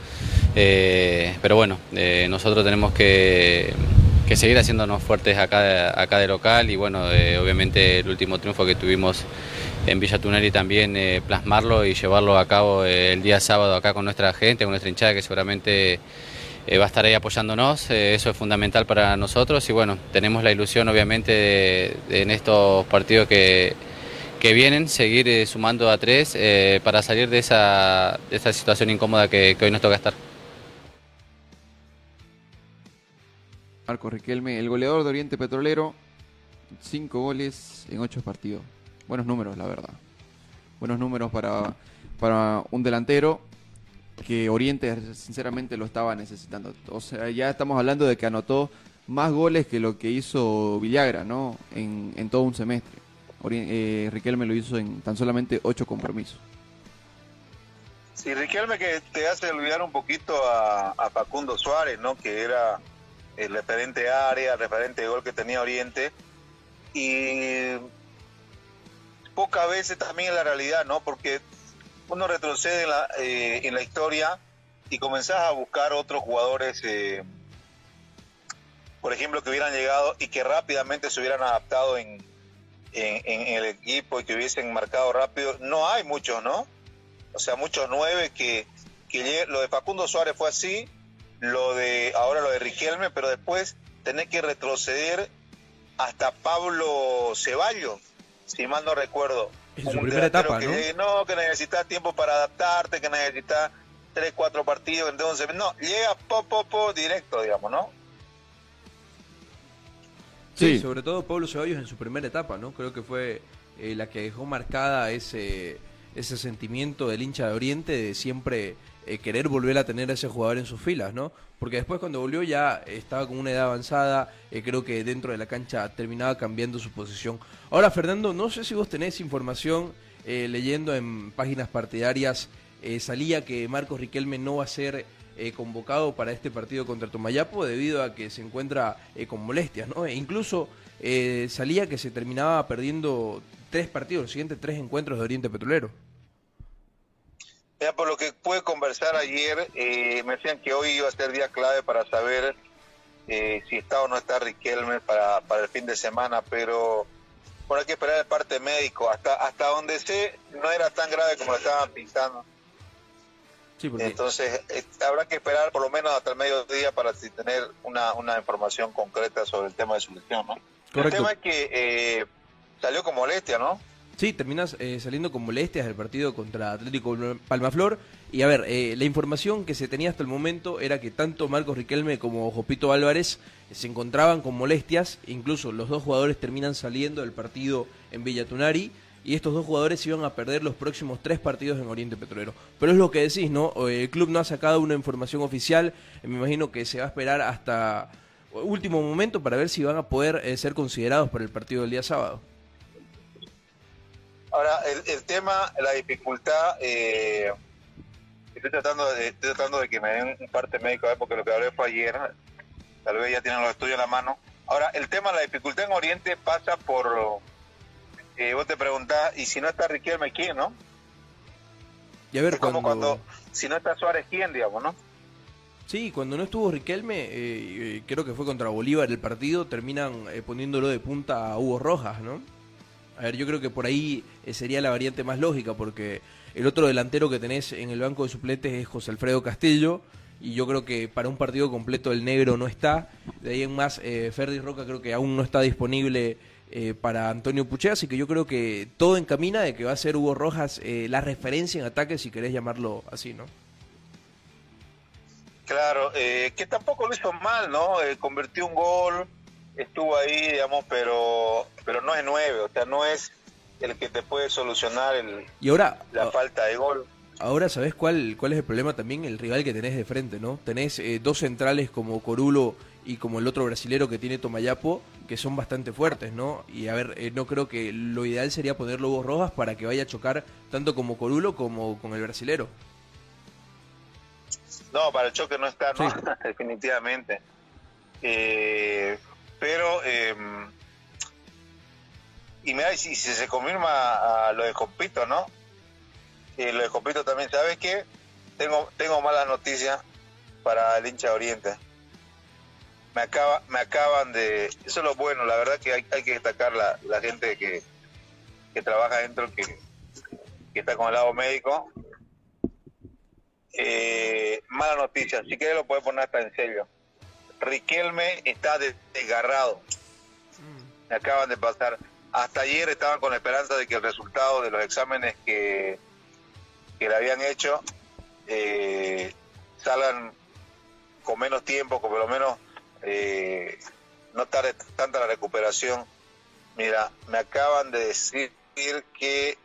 eh, pero bueno, eh, nosotros tenemos que, seguir haciéndonos fuertes acá, acá de local y bueno, obviamente el último triunfo que tuvimos en Villa Tuneri también plasmarlo y llevarlo a cabo el día sábado acá con nuestra gente, con nuestra hinchada que seguramente eh, va a estar ahí apoyándonos, eh, eso es fundamental para nosotros y bueno, tenemos la ilusión obviamente de, en estos partidos que, que vienen, seguir eh, sumando a tres para salir de esa, de esa situación incómoda que, hoy nos toca estar. Marco Riquelme, el goleador de Oriente Petrolero, cinco goles en ocho partidos. Buenos números, la verdad. Buenos números para, para un delantero que Oriente sinceramente lo estaba necesitando. O sea, ya estamos hablando de que anotó más goles que lo que hizo Villagra, ¿no? En, en todo un semestre. Eh, Riquelme lo hizo en tan solamente ocho compromisos. Sí, Riquelme que te hace olvidar un poquito a, Facundo Suárez, ¿no? Que era el referente área, el referente gol que tenía Oriente. Y pocas veces también en la realidad, ¿no? Porque uno retrocede en la, eh, en la historia y comenzás a buscar otros jugadores, eh, por ejemplo, que hubieran llegado y que rápidamente se hubieran adaptado en, en, el equipo y que hubiesen marcado rápido. No hay muchos, ¿no? O sea, muchos nueve que, que lo de Facundo Suárez fue así, lo de ahora lo de Riquelme, pero después tenés que retroceder hasta Pablo Ceballos, si mal no recuerdo en su primera etapa, ¿no? no, que necesitas tiempo para adaptarte, que necesitas tres, cuatro partidos, entonces, no, llega po, po, po, directo, digamos, ¿no? Sí, sobre todo Pablo Ceballos en su primera etapa, ¿no? Creo que fue eh, la que dejó marcada ese, ese sentimiento del hincha de Oriente de siempre eh, querer volver a tener a ese jugador en sus filas, ¿no? Porque después cuando volvió ya estaba con una edad avanzada, eh, creo que dentro de la cancha terminaba cambiando su posición. Ahora, Fernando, no sé si vos tenés información eh, leyendo en páginas partidarias, salía que Marcos Riquelme no va a ser convocado para este partido contra Tomayapo debido a que se encuentra con molestias, ¿no? E incluso salía que se terminaba perdiendo tres partidos, los siguientes tres encuentros de Oriente Petrolero. Ya por lo que pude conversar ayer, eh, me decían que hoy iba a ser día clave para saber eh, si está o no está Riquelme para, para el fin de semana, pero por hay que esperar el parte médico. Hasta hasta donde sé, no era tan grave como lo estaban pintando. Entonces, eh, habrá que esperar por lo menos hasta el mediodía para tener una, una información concreta sobre el tema de su lesión, ¿no? El tema es que salió con molestia, ¿no? Sí, terminas eh, saliendo con molestias del partido contra Atlético Palmaflor. Y a ver, eh, la información que se tenía hasta el momento era que tanto Marcos Riquelme como Jopito Álvarez se encontraban con molestias. Incluso los dos jugadores terminan saliendo del partido en Villatunari. Y estos dos jugadores iban a perder los próximos tres partidos en Oriente Petrolero. Pero es lo que decís, ¿no? El club no ha sacado una información oficial. Me imagino que se va a esperar hasta último momento para ver si van a poder eh, ser considerados para el partido del día sábado. Ahora, el, tema, la dificultad, eh, estoy tratando de, estoy tratando de que me den un parte médico, ¿eh? porque lo que hablé fue ayer, tal vez ya tienen los estudios en la mano. Ahora, el tema, la dificultad en Oriente pasa por, eh, vos te preguntás, ¿y si no está Riquelme, quién, no? Y a ver, es como cuando, si no está Suárez, ¿quién, digamos, no? Sí, cuando no estuvo Riquelme, eh, creo que fue contra Bolívar el partido, terminan poniéndolo de punta a Hugo Rojas, ¿no? A ver, yo creo que por ahí eh, sería la variante más lógica, porque el otro delantero que tenés en el banco de suplentes es José Alfredo Castillo, y yo creo que para un partido completo el negro no está. De ahí en más, eh, Roca creo que aún no está disponible eh, para Antonio Puche, así que yo creo que todo encamina de que va a ser Hugo Rojas eh, la referencia en ataque, si querés llamarlo así, ¿no? Claro, que tampoco lo hizo mal, ¿no? convirtió un gol, estuvo ahí, digamos, pero pero no es nueve, o sea, no es el que te puede solucionar el, y ahora, la falta de gol. Ahora, ¿sabes cuál, cuál es el problema también? El rival que tenés de frente, ¿no? Tenés eh, dos centrales como Corulo y como el otro brasilero que tiene Tomayapo, que son bastante fuertes, ¿no? Y a ver, eh, no creo que lo ideal sería poner Lobos Rojas para que vaya a chocar tanto como Corulo como con el brasilero. No, para el choque no está, ¿no? Definitivamente. Eh, pero em, y mira, si, si se confirma a lo de Copito, ¿no? Y lo de Copito también, ¿sabes qué? Tengo, tengo malas noticias para el hincha de Oriente. Me, acaba, me acaban de... Eso es lo bueno, la verdad que hay, hay que destacar la, la gente que, que trabaja dentro, que, que está con el lado médico. Eh, mala noticia, si quieres lo puedes poner hasta en serio. Riquelme está desgarrado. Me acaban de pasar hasta ayer estaban con la esperanza de que el resultado de los exámenes que, que le habían hecho eh, salgan con menos tiempo, con por lo menos eh, no tarde tanta la recuperación. Mira, me acaban de decir que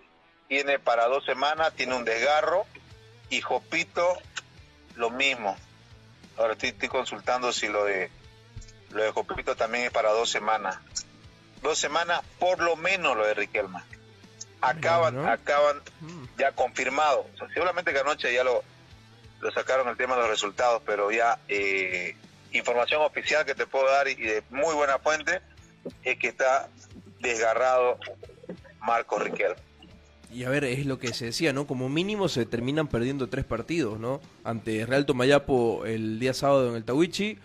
tiene para dos semanas, tiene un desgarro y Jopito lo mismo. Ahora estoy, estoy consultando si lo de lo de Jopito también es para dos semanas dos semanas, por lo menos lo de Riquelme. Acaban, acaban mm. ya confirmado. seguramente que anoche ya lo, lo sacaron el tema de los resultados, pero ya eh, información oficial que te puedo dar y, de muy buena fuente es que está desgarrado Marco Riquelme. Y a ver, es lo que se decía, ¿no? Como mínimo se terminan perdiendo tres partidos, ¿no? Ante Real Tomayapo el día sábado en el Tawichi,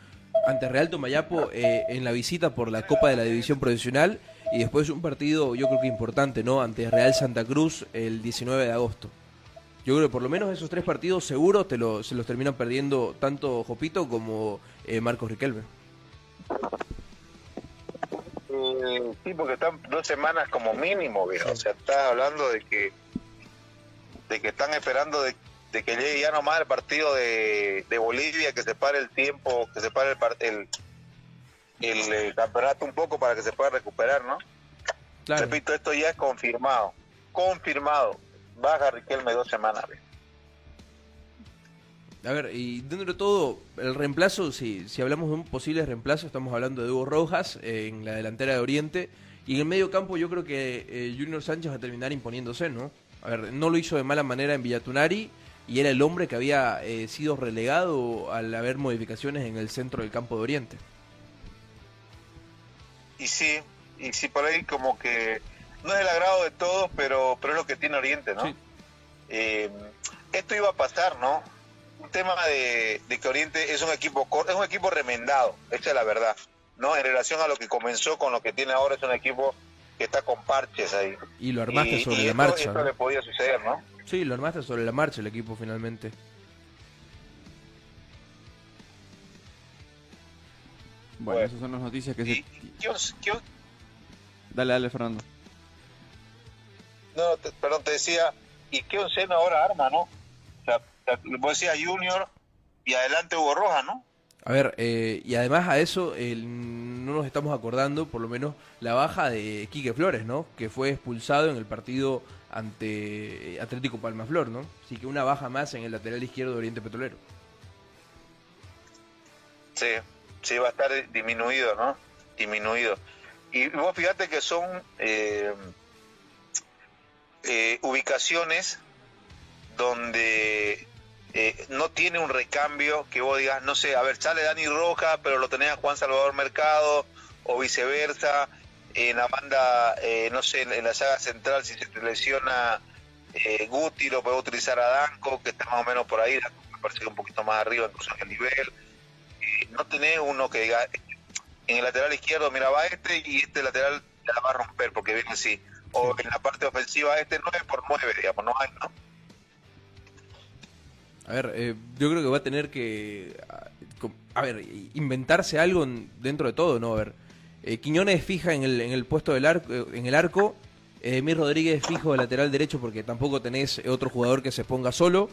ante Real Tomayapo eh, en la visita por la Copa de la División Profesional y después un partido yo creo que importante, ¿no? Ante Real Santa Cruz el 19 de agosto. Yo creo que por lo menos esos tres partidos seguro te lo, se los terminan perdiendo tanto Jopito como eh, Marcos Riquelme. Sí, porque están dos semanas como mínimo, viejo. O sea, estás hablando de que de que están esperando de de que llegue ya nomás el partido de, Bolivia, que se pare el tiempo, que se pare el, el, el, campeonato un poco para que se pueda recuperar, ¿no? Repito, esto ya es confirmado, confirmado. Baja Riquelme dos semanas. A ver, y dentro de todo, el reemplazo, si, si hablamos de un posible reemplazo, estamos hablando de Hugo Rojas en la delantera de Oriente. Y en el medio campo yo creo que eh, Junior Sánchez va a terminar imponiéndose, ¿no? A ver, no lo hizo de mala manera en Villatunari y era el hombre que había eh, sido relegado al haber modificaciones en el centro del campo de Oriente. Y sí, y sí, por ahí como que no es el agrado de todos, pero, pero es lo que tiene Oriente, ¿no? Eh, esto iba a pasar, ¿no? Un tema de, que Oriente es un equipo es un equipo remendado, esa es la verdad, ¿no? En relación a lo que comenzó con lo que tiene ahora es un equipo que está con parches ahí. Y lo armaste sobre la marcha. Esto le podía suceder, ¿no? Sí, lo armaste sobre la marcha el equipo finalmente. Bueno, esas son las noticias que se... Dale, dale, Fernando. no, perdón, te decía, ¿y qué onceno ahora arma, no? Vos decías Junior y adelante Hugo Roja, ¿no? A ver, eh, y además a eso no nos estamos acordando, por lo menos, la baja de Quique Flores, ¿no? Que fue expulsado en el partido ante Atlético Palmaflor, ¿no? Así que una baja más en el lateral izquierdo de Oriente Petrolero. Sí, sí, va a estar disminuido, ¿no? Disminuido. Y vos fíjate que son eh, eh, ubicaciones donde eh, no tiene un recambio que vos digas, no sé, a ver, sale Dani Roja, pero lo tenés a Juan Salvador Mercado, o viceversa, en la banda, eh, no sé, en la saga central, si se te lesiona eh, Guti, lo puede utilizar a Danco, que está más o menos por ahí, me parece un poquito más arriba incluso en el nivel. no tenés uno que diga, en el lateral izquierdo, mira, va este y este lateral la va a romper porque viene así. O en la parte ofensiva, este 9 por 9, digamos, no hay, ¿no? A ver, eh, yo creo que va a tener que, a, ver, inventarse algo dentro de todo, ¿no? A ver, eh, Quiñones fija en el, en el puesto del arco, eh, en el arco, eh, Rodríguez fijo de lateral derecho porque tampoco tenés otro jugador que se ponga solo.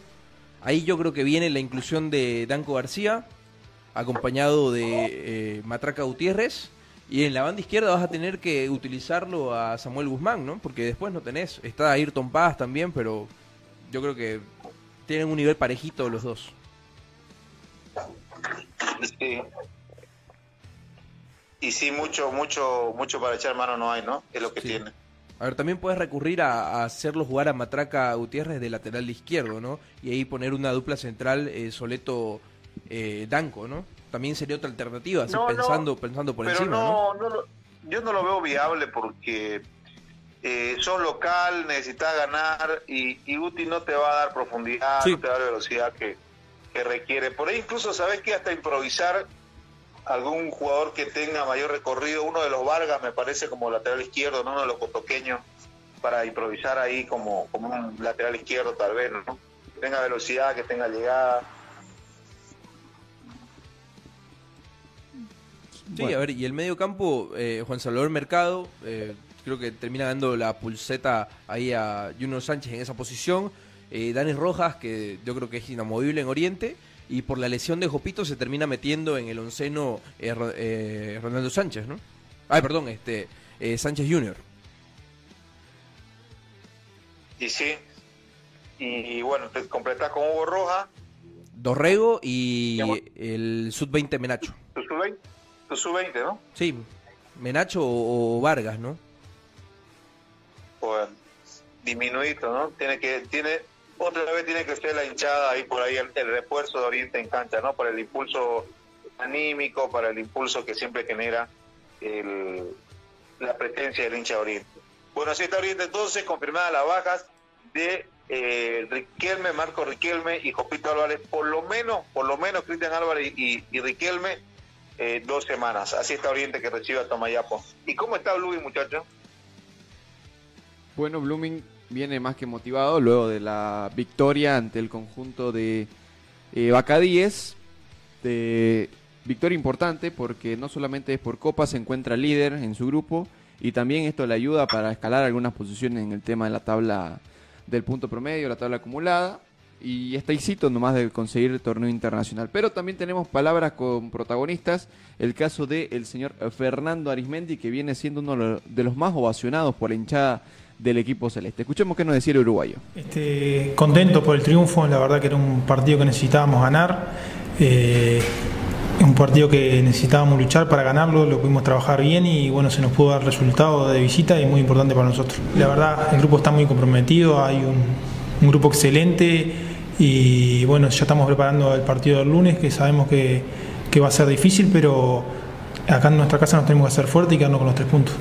Ahí yo creo que viene la inclusión de Danco García, acompañado de Matraca Gutiérrez. Y en la banda izquierda vas a tener que utilizarlo a Samuel Guzmán, ¿no? Porque después no tenés. Está Ayrton Paz también, pero yo creo que tienen un nivel parejito los dos. Sí. Y sí, mucho, mucho, mucho para echar mano no hay, ¿no? Es lo que tiene. A ver, también puedes recurrir a, hacerlo jugar a Matraca Gutiérrez de lateral izquierdo, ¿no? Y ahí poner una dupla central eh, Soleto eh, Danco, ¿no? También sería otra alternativa, pensando, pensando por encima. No, ¿no? yo no lo veo viable porque eh, son local, necesitas ganar y, y, Uti no te va a dar profundidad, no te va a dar velocidad que, requiere. Por ahí incluso sabes que hasta improvisar algún jugador que tenga mayor recorrido, uno de los Vargas me parece como lateral izquierdo, ¿no? uno de los cotoqueños, para improvisar ahí como, como un lateral izquierdo tal vez, ¿no? Que tenga velocidad, que tenga llegada. Sí, a ver, y el medio campo, eh, Juan Salvador Mercado, eh, creo que termina dando la pulseta ahí a Juno Sánchez en esa posición. Eh, Dani Rojas, que yo creo que es inamovible en Oriente. Y por la lesión de Jopito se termina metiendo en el onceno eh, eh, Ronaldo Sánchez, ¿no? Ay, perdón, este Sánchez Junior. Y sí. Y, bueno, te completas con Hugo Roja. Dorrego y el Sub-20 Menacho. ¿Tu Sub-20? Tu Sub-20, ¿no? Sí, Menacho o Vargas, ¿no? Pues disminuido, ¿no? Tiene que, tiene, otra vez tiene que ser la hinchada ahí por ahí el, refuerzo de Oriente en cancha, ¿no? Para el impulso anímico, para el impulso que siempre genera el, la presencia del hincha de Oriente. Bueno, así está Oriente entonces, confirmadas las bajas de eh, Riquelme, Marco Riquelme y Jopito Álvarez, por lo menos, por lo menos Cristian Álvarez y, Riquelme, eh, dos semanas. Así está Oriente que recibe a Tomayapo. ¿Y cómo está Luis, muchachos? Bueno, Blooming viene más que motivado luego de la victoria ante el conjunto de eh, Bacadíes. De victoria importante porque no solamente es por Copa, se encuentra líder en su grupo y también esto le ayuda para escalar algunas posiciones en el tema de la tabla del punto promedio, la tabla acumulada y está hicito nomás de conseguir el torneo internacional. Pero también tenemos palabras con protagonistas, el caso del el señor Fernando Arismendi que viene siendo uno de los más ovacionados por la hinchada del equipo celeste. Escuchemos qué nos decía el uruguayo. Este, contento por el triunfo, la verdad que era un partido que necesitábamos ganar. Eh, un partido que necesitábamos luchar para ganarlo, lo pudimos trabajar bien y bueno, se nos pudo dar resultado de visita y muy importante para nosotros. La verdad, el grupo está muy comprometido, hay un, grupo excelente y bueno, ya estamos preparando el partido del lunes, que sabemos que, que va a ser difícil, pero acá en nuestra casa nos tenemos que hacer fuerte y quedarnos con los tres puntos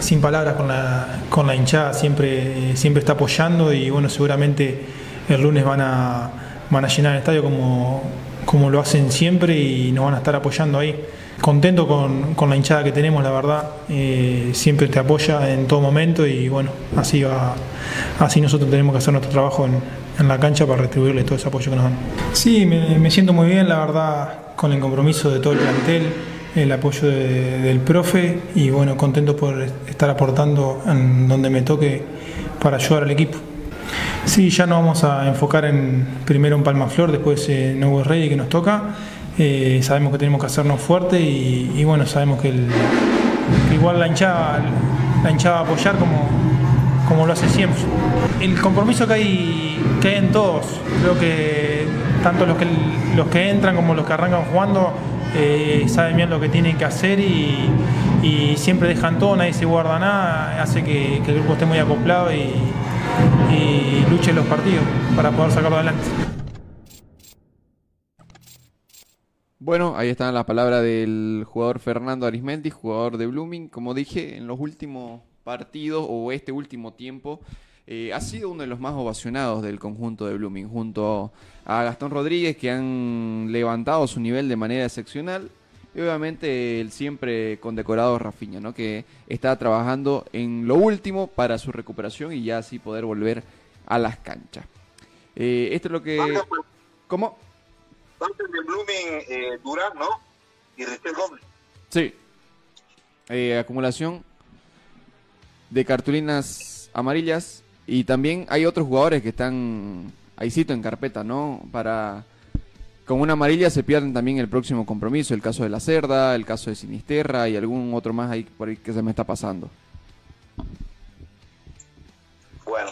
sin palabras con la, con la hinchada, siempre, siempre está apoyando y bueno, seguramente el lunes van a, van a llenar el estadio como, como lo hacen siempre y nos van a estar apoyando ahí. Contento con, con la hinchada que tenemos, la verdad, eh, siempre te apoya en todo momento y bueno, así va, así nosotros tenemos que hacer nuestro trabajo en, en la cancha para retribuirles todo ese apoyo que nos dan. Sí, me, me siento muy bien, la verdad, con el compromiso de todo el plantel el apoyo del profe y bueno, contento por estar aportando donde me toque para ayudar al equipo. Sí, ya nos vamos a enfocar en primero en Palma Flor, después en Nuevo Rey que nos toca. Eh, sabemos que tenemos que hacernos fuerte y, bueno, sabemos que, igual la hinchada, la hinchada a apoyar como, como lo hace siempre. El compromiso que hay, que hay en todos, creo que tanto los que, los que entran como los que arrancan jugando eh, saben bien lo que tienen que hacer y, siempre dejan todo, nadie se guarda nada, hace que, el grupo esté muy acoplado y, y luche los partidos para poder sacarlo adelante. Bueno, ahí están las palabras del jugador Fernando Arismendi, jugador de Blooming. Como dije, en los últimos partidos o este último tiempo, eh, ha sido uno de los más ovacionados del conjunto de Blooming, junto a Gastón Rodríguez, que han levantado su nivel de manera excepcional. Y obviamente el siempre condecorado Rafiña, ¿no? que está trabajando en lo último para su recuperación y ya así poder volver a las canchas. Eh, esto es lo que... ¿Cómo? de Blooming, eh, Durán, ¿no? Y Riquel Gómez. Sí. acumulación de cartulinas amarillas y también hay otros jugadores que están ahí cito en carpeta, ¿no? Para con una amarilla se pierden también el próximo compromiso, el caso de la Cerda, el caso de Sinisterra y algún otro más ahí por ahí que se me está pasando. Bueno,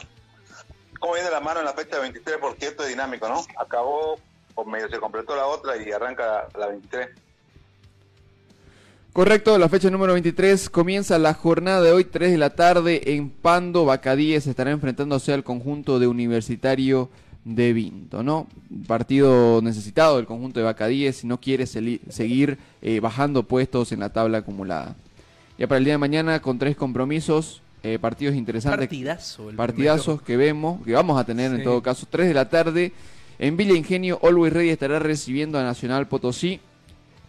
¿cómo viene la mano en la fecha 23? Porque esto es dinámico, ¿no? Acabó, o medio se completó la otra y arranca la 23. Correcto, la fecha número 23 comienza la jornada de hoy, 3 de la tarde, en Pando, Bacadíes estará enfrentándose al conjunto de Universitario de Vinto, ¿no? Partido necesitado del conjunto de Bacadíes si no quiere seguir eh, bajando puestos en la tabla acumulada. Ya para el día de mañana, con tres compromisos, eh, partidos interesantes. Partidazo. partidazos que vemos, que vamos a tener en todo caso, 3 de la tarde. En Villa Ingenio, Always Ready estará recibiendo a Nacional Potosí.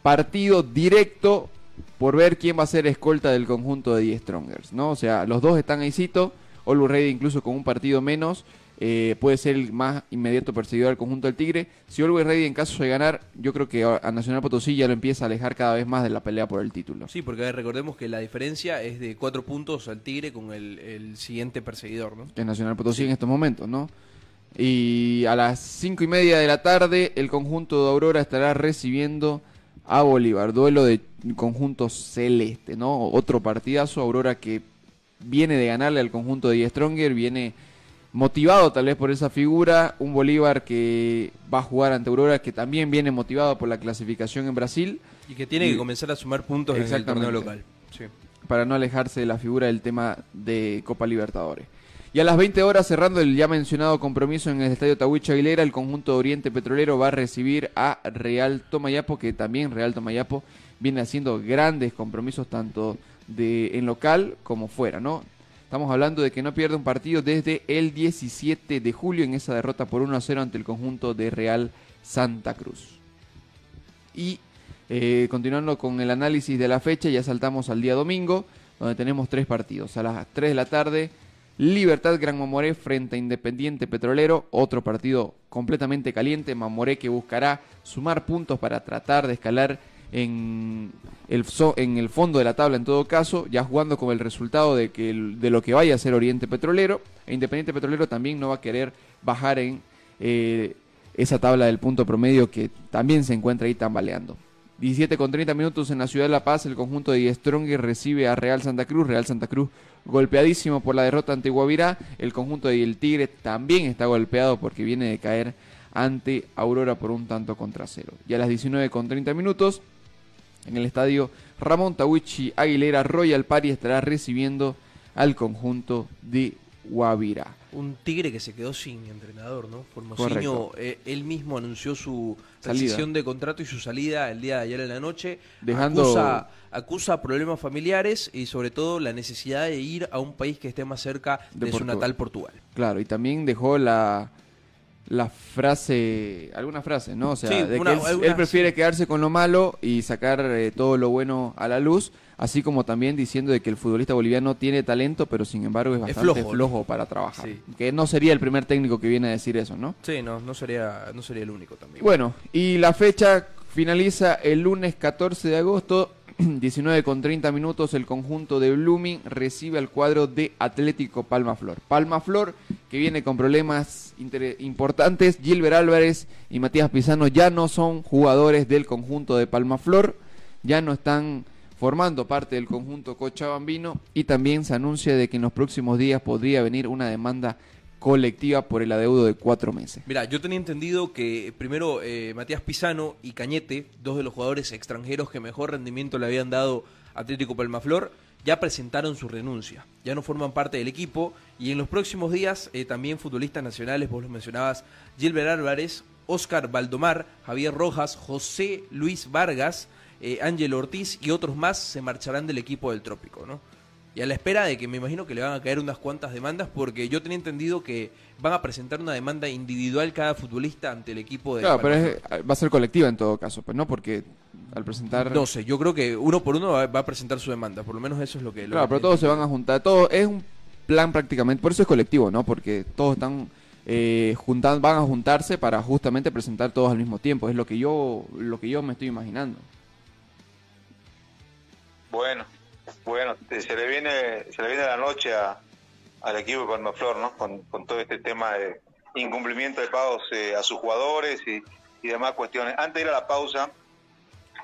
Partido directo por ver quién va a ser escolta del conjunto de Die Strongers, ¿no? O sea, los dos están ahí cito, Olu Ready incluso con un partido menos, eh, puede ser el más inmediato perseguidor del conjunto del Tigre. Si Always Ready en caso de ganar, yo creo que a Nacional Potosí ya lo empieza a alejar cada vez más de la pelea por el título. Sí, porque recordemos que la diferencia es de cuatro puntos al Tigre con el, siguiente perseguidor, ¿no? Que es Nacional Potosí en estos momentos, ¿no? Y a las cinco y media de la tarde, el conjunto de Aurora estará recibiendo a Bolívar. Duelo de conjunto celeste, ¿no? Otro partidazo, Aurora que viene de ganarle al conjunto de Stronger, viene motivado tal vez por esa figura, un Bolívar que va a jugar ante Aurora que también viene motivado por la clasificación en Brasil. Y que tiene que comenzar a sumar puntos en el torneo local. Para no alejarse de la figura del tema de Copa Libertadores. Y a las 20 horas, cerrando el ya mencionado compromiso en el Estadio Tahuicho Aguilera, el conjunto de Oriente Petrolero va a recibir a Real Tomayapo, que también Real Tomayapo viene haciendo grandes compromisos tanto de en local como fuera, ¿no? Estamos hablando de que no pierde un partido desde el 17 de julio en esa derrota por 1 a 0 ante el conjunto de Real Santa Cruz. Y eh, continuando con el análisis de la fecha, ya saltamos al día domingo, donde tenemos tres partidos. A las 3 de la tarde, Libertad Gran Mamoré frente a Independiente Petrolero, otro partido completamente caliente, Mamoré que buscará sumar puntos para tratar de escalar en el, fondo de la tabla en todo caso, ya jugando con el resultado de, que de lo que vaya a ser Oriente Petrolero, e Independiente Petrolero también no va a querer bajar en eh, esa tabla del punto promedio que también se encuentra ahí tambaleando. 17 con 30 minutos en la ciudad de La Paz, el conjunto de Stronger recibe a Real Santa Cruz. Real Santa Cruz golpeadísimo por la derrota ante Guavirá. El conjunto de El Tigre también está golpeado porque viene de caer ante Aurora por un tanto contra cero. Y a las 19 con 30 minutos, en el estadio Ramón Tawichi Aguilera, Royal Party estará recibiendo al conjunto de Guavirá un Tigre que se quedó sin entrenador, ¿no? Formosinho, eh, él mismo anunció su decisión de contrato y su salida el día de ayer en la noche. Dejando... Acusa, acusa, problemas familiares y sobre todo la necesidad de ir a un país que esté más cerca de, su natal Portugal. Claro, y también dejó la, la frase, alguna frase, ¿no? O sea, de que él, prefiere quedarse con lo malo y sacar eh, todo lo bueno a la luz así como también diciendo de que el futbolista boliviano tiene talento, pero sin embargo es bastante flojo, para trabajar. Que no sería el primer técnico que viene a decir eso, ¿no? Sí, no, no sería, no sería el único también. Bueno, y la fecha finaliza el lunes 14 de agosto 19 con 30 minutos, el conjunto de Blooming recibe al cuadro de Atlético Palma Flor. Palma Flor, que viene con problemas importantes. Gilbert Álvarez y Matías Pizano ya no son jugadores del conjunto de Palma Flor, ya no están formando parte del conjunto cochabambino y también se anuncia de que en los próximos días podría venir una demanda colectiva por el adeudo de cuatro meses. Mira, yo tenía entendido que primero eh, Matías Pisano y Cañete, dos de los jugadores extranjeros que mejor rendimiento le habían dado Atlético Palmaflor, ya presentaron su renuncia, ya no forman parte del equipo y en los próximos días eh, también futbolistas nacionales, vos lo mencionabas, Gilbert Álvarez, Oscar Valdomar, Javier Rojas, José Luis Vargas, eh, Ángel Ortiz y otros más se marcharán del equipo del Trópico, ¿no? y a la espera de que me imagino que le van a caer unas cuantas demandas, porque yo tenía entendido que van a presentar una demanda individual cada futbolista ante el equipo de... Claro, pero va a ser colectiva en todo caso, pues no, porque al presentar... No sé, yo creo que uno por uno va, a presentar su demanda, por lo menos eso es lo que... claro, pero todos se van a juntar, todo es un plan prácticamente, por eso es colectivo, ¿no? Porque todos están... Eh, juntan, van a juntarse para justamente presentar todos al mismo tiempo, es lo que yo lo que yo me estoy imaginando. Bueno, bueno, se le viene, se le viene la noche al equipo de Palmaflor, ¿no? Con, todo este tema de incumplimiento de pagos eh, a sus jugadores y, demás cuestiones. Antes de ir a la pausa,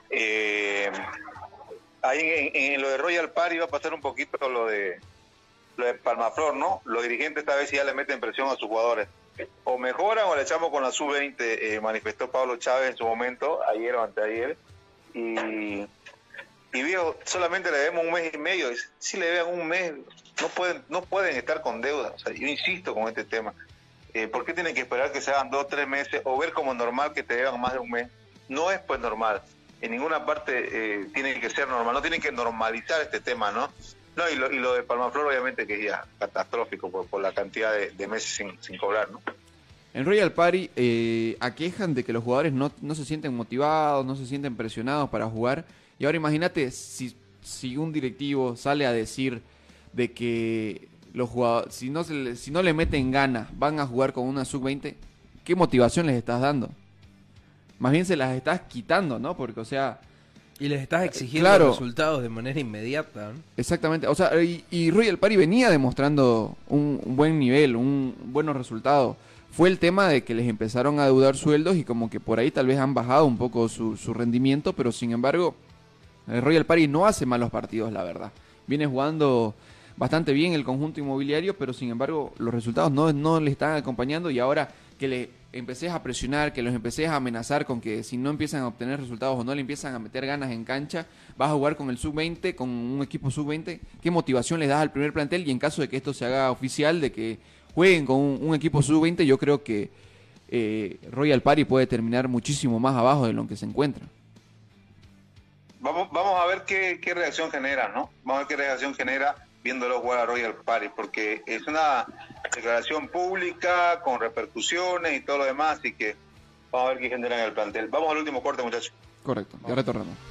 eh, ahí en, lo de Royal Party va a pasar un poquito lo de lo de Palmaflor, ¿no? Los dirigentes esta vez ya le meten presión a sus jugadores. O mejoran o le echamos con la sub-20, eh, manifestó Pablo Chávez en su momento, ayer o anteayer. Y y viejo, solamente le debemos un mes y medio. Si le deben un mes, no pueden, no pueden estar con deuda. O sea, yo insisto con este tema. Eh, ¿Por qué tienen que esperar que se hagan dos, tres meses o ver como normal que te deban más de un mes? No es pues normal. En ninguna parte eh, tiene que ser normal. No tienen que normalizar este tema, ¿no? No, y lo, y lo de Palmaflor obviamente que es ya catastrófico por, la cantidad de, meses sin, sin, cobrar, ¿no? En Royal Party eh, aquejan de que los jugadores no, no se sienten motivados, no se sienten presionados para jugar y ahora imagínate si, si un directivo sale a decir de que los jugadores, si no, se si no le meten ganas, van a jugar con una sub-20, ¿qué motivación les estás dando? Más bien se las estás quitando, ¿no? Porque, o sea... Y les estás exigiendo resultados de manera inmediata. Exactamente. O sea, y, Royal Party venía demostrando un, buen nivel, un buenos resultados. Fue el tema de que les empezaron a deudar sueldos y como que por ahí tal vez han bajado un poco su, su rendimiento, pero sin embargo el Royal Party no hace malos partidos, la verdad. Viene jugando bastante bien el conjunto inmobiliario, pero sin embargo los resultados no, no le están acompañando y ahora que le empecés a presionar, que los empecés a amenazar con que si no empiezan a obtener resultados o no le empiezan a meter ganas en cancha, vas a jugar con el sub-20, con un equipo sub-20, ¿qué motivación les das al primer plantel? Y en caso de que esto se haga oficial, de que jueguen con un, equipo sub-20, yo creo que eh, Royal Party puede terminar muchísimo más abajo de lo que se encuentra vamos, vamos a ver qué, reacción genera, ¿no? Vamos a ver qué reacción genera viéndolo jugar a Royal Party, porque es una declaración pública con repercusiones y todo lo demás, así que vamos a ver qué genera en el plantel. Vamos al último corte, muchachos. Correcto, ya retornamos.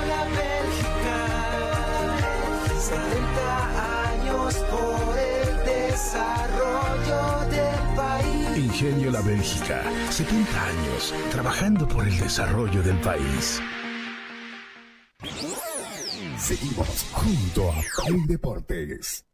Ingenio La Bélgica, 70 años trabajando por el desarrollo del país. Seguimos junto a Play Deportes.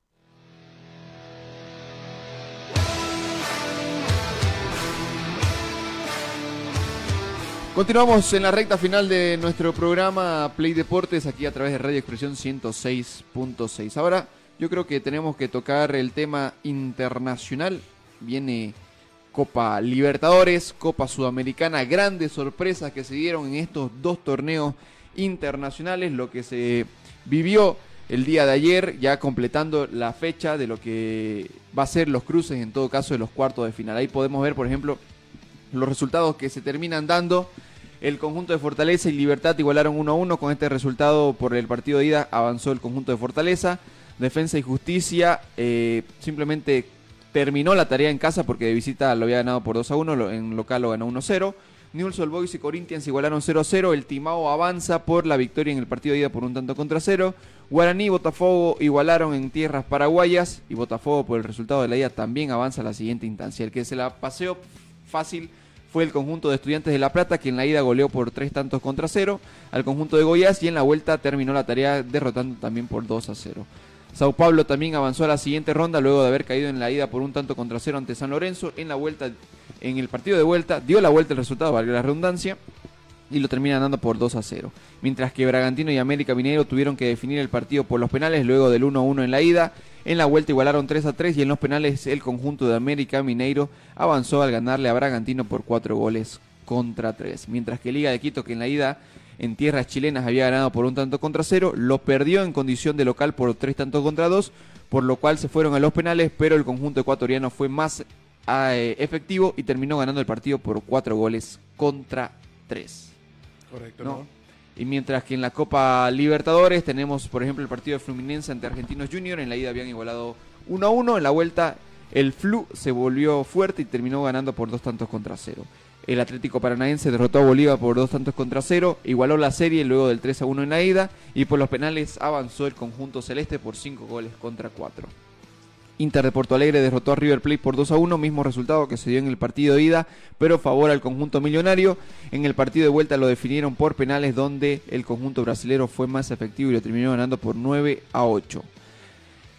Continuamos en la recta final de nuestro programa Play Deportes aquí a través de Radio Expresión 106.6. Ahora yo creo que tenemos que tocar el tema internacional. Viene Copa Libertadores, Copa Sudamericana, grandes sorpresas que se dieron en estos dos torneos internacionales, lo que se vivió el día de ayer, ya completando la fecha de lo que va a ser los cruces, en todo caso, de los cuartos de final. Ahí podemos ver, por ejemplo, los resultados que se terminan dando. El conjunto de Fortaleza y Libertad igualaron 1 a 1. Con este resultado por el partido de ida avanzó el conjunto de Fortaleza. Defensa y Justicia eh, simplemente terminó la tarea en casa porque de visita lo había ganado por 2 a 1. En local lo ganó 1 a 0. Newell's Old Boys y Corinthians igualaron 0 a 0. El Timao avanza por la victoria en el partido de ida por un tanto contra 0. Guaraní y Botafogo igualaron en tierras paraguayas. Y Botafogo por el resultado de la ida también avanza a la siguiente instancia. El que se la paseó fácil fue el conjunto de estudiantes de La Plata, que en la ida goleó por tres tantos contra cero al conjunto de Goiás y en la vuelta terminó la tarea derrotando también por 2 a 0. Sao Paulo también avanzó a la siguiente ronda luego de haber caído en la ida por un tanto contra cero ante San Lorenzo. En la vuelta, en el partido de vuelta, dio la vuelta el resultado, valga la redundancia, y lo termina dando por 2 a 0. Mientras que Bragantino y América Mineiro tuvieron que definir el partido por los penales luego del 1 a 1 en la ida. En la vuelta igualaron 3 a 3 y en los penales el conjunto de América Mineiro avanzó al ganarle a Bragantino por 4 goles contra 3. Mientras que Liga de Quito, que en la ida en tierras chilenas había ganado por un tanto contra 0, lo perdió en condición de local por 3 tantos contra 2, por lo cual se fueron a los penales, pero el conjunto ecuatoriano fue más eh, efectivo y terminó ganando el partido por 4 goles contra 3. Correcto, ¿no? ¿no? Y mientras que en la Copa Libertadores tenemos, por ejemplo, el partido de Fluminense ante Argentinos Junior. En la ida habían igualado 1 a 1. En la vuelta el Flu se volvió fuerte y terminó ganando por dos tantos contra cero. El Atlético Paranaense derrotó a Bolívar por dos tantos contra cero, igualó la serie luego del 3 a 1 en la ida y por los penales avanzó el conjunto celeste por 5 goles contra 4. Inter de Porto Alegre derrotó a River Plate por 2 a 1, mismo resultado que se dio en el partido de ida, pero favor al conjunto millonario. En el partido de vuelta lo definieron por penales donde el conjunto brasilero fue más efectivo y lo terminó ganando por 9 a 8.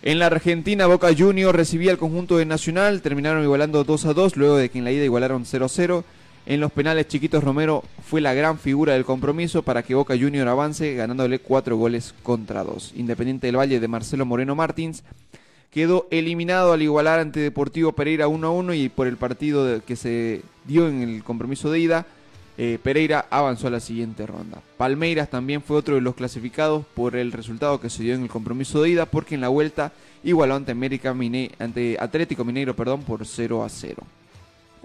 En la Argentina, Boca Juniors recibía al conjunto de Nacional, terminaron igualando 2 a 2, luego de que en la ida igualaron 0 a 0. En los penales, Chiquitos Romero fue la gran figura del compromiso para que Boca Juniors avance, ganándole 4 goles contra 2. Independiente del Valle de Marcelo Moreno Martins quedó eliminado al igualar ante Deportivo Pereira 1 a 1 y por el partido que se dio en el compromiso de ida, eh, Pereira avanzó a la siguiente ronda. Palmeiras también fue otro de los clasificados por el resultado que se dio en el compromiso de ida, porque en la vuelta igualó ante, América Mine- ante Atlético Mineiro perdón, por 0 a 0.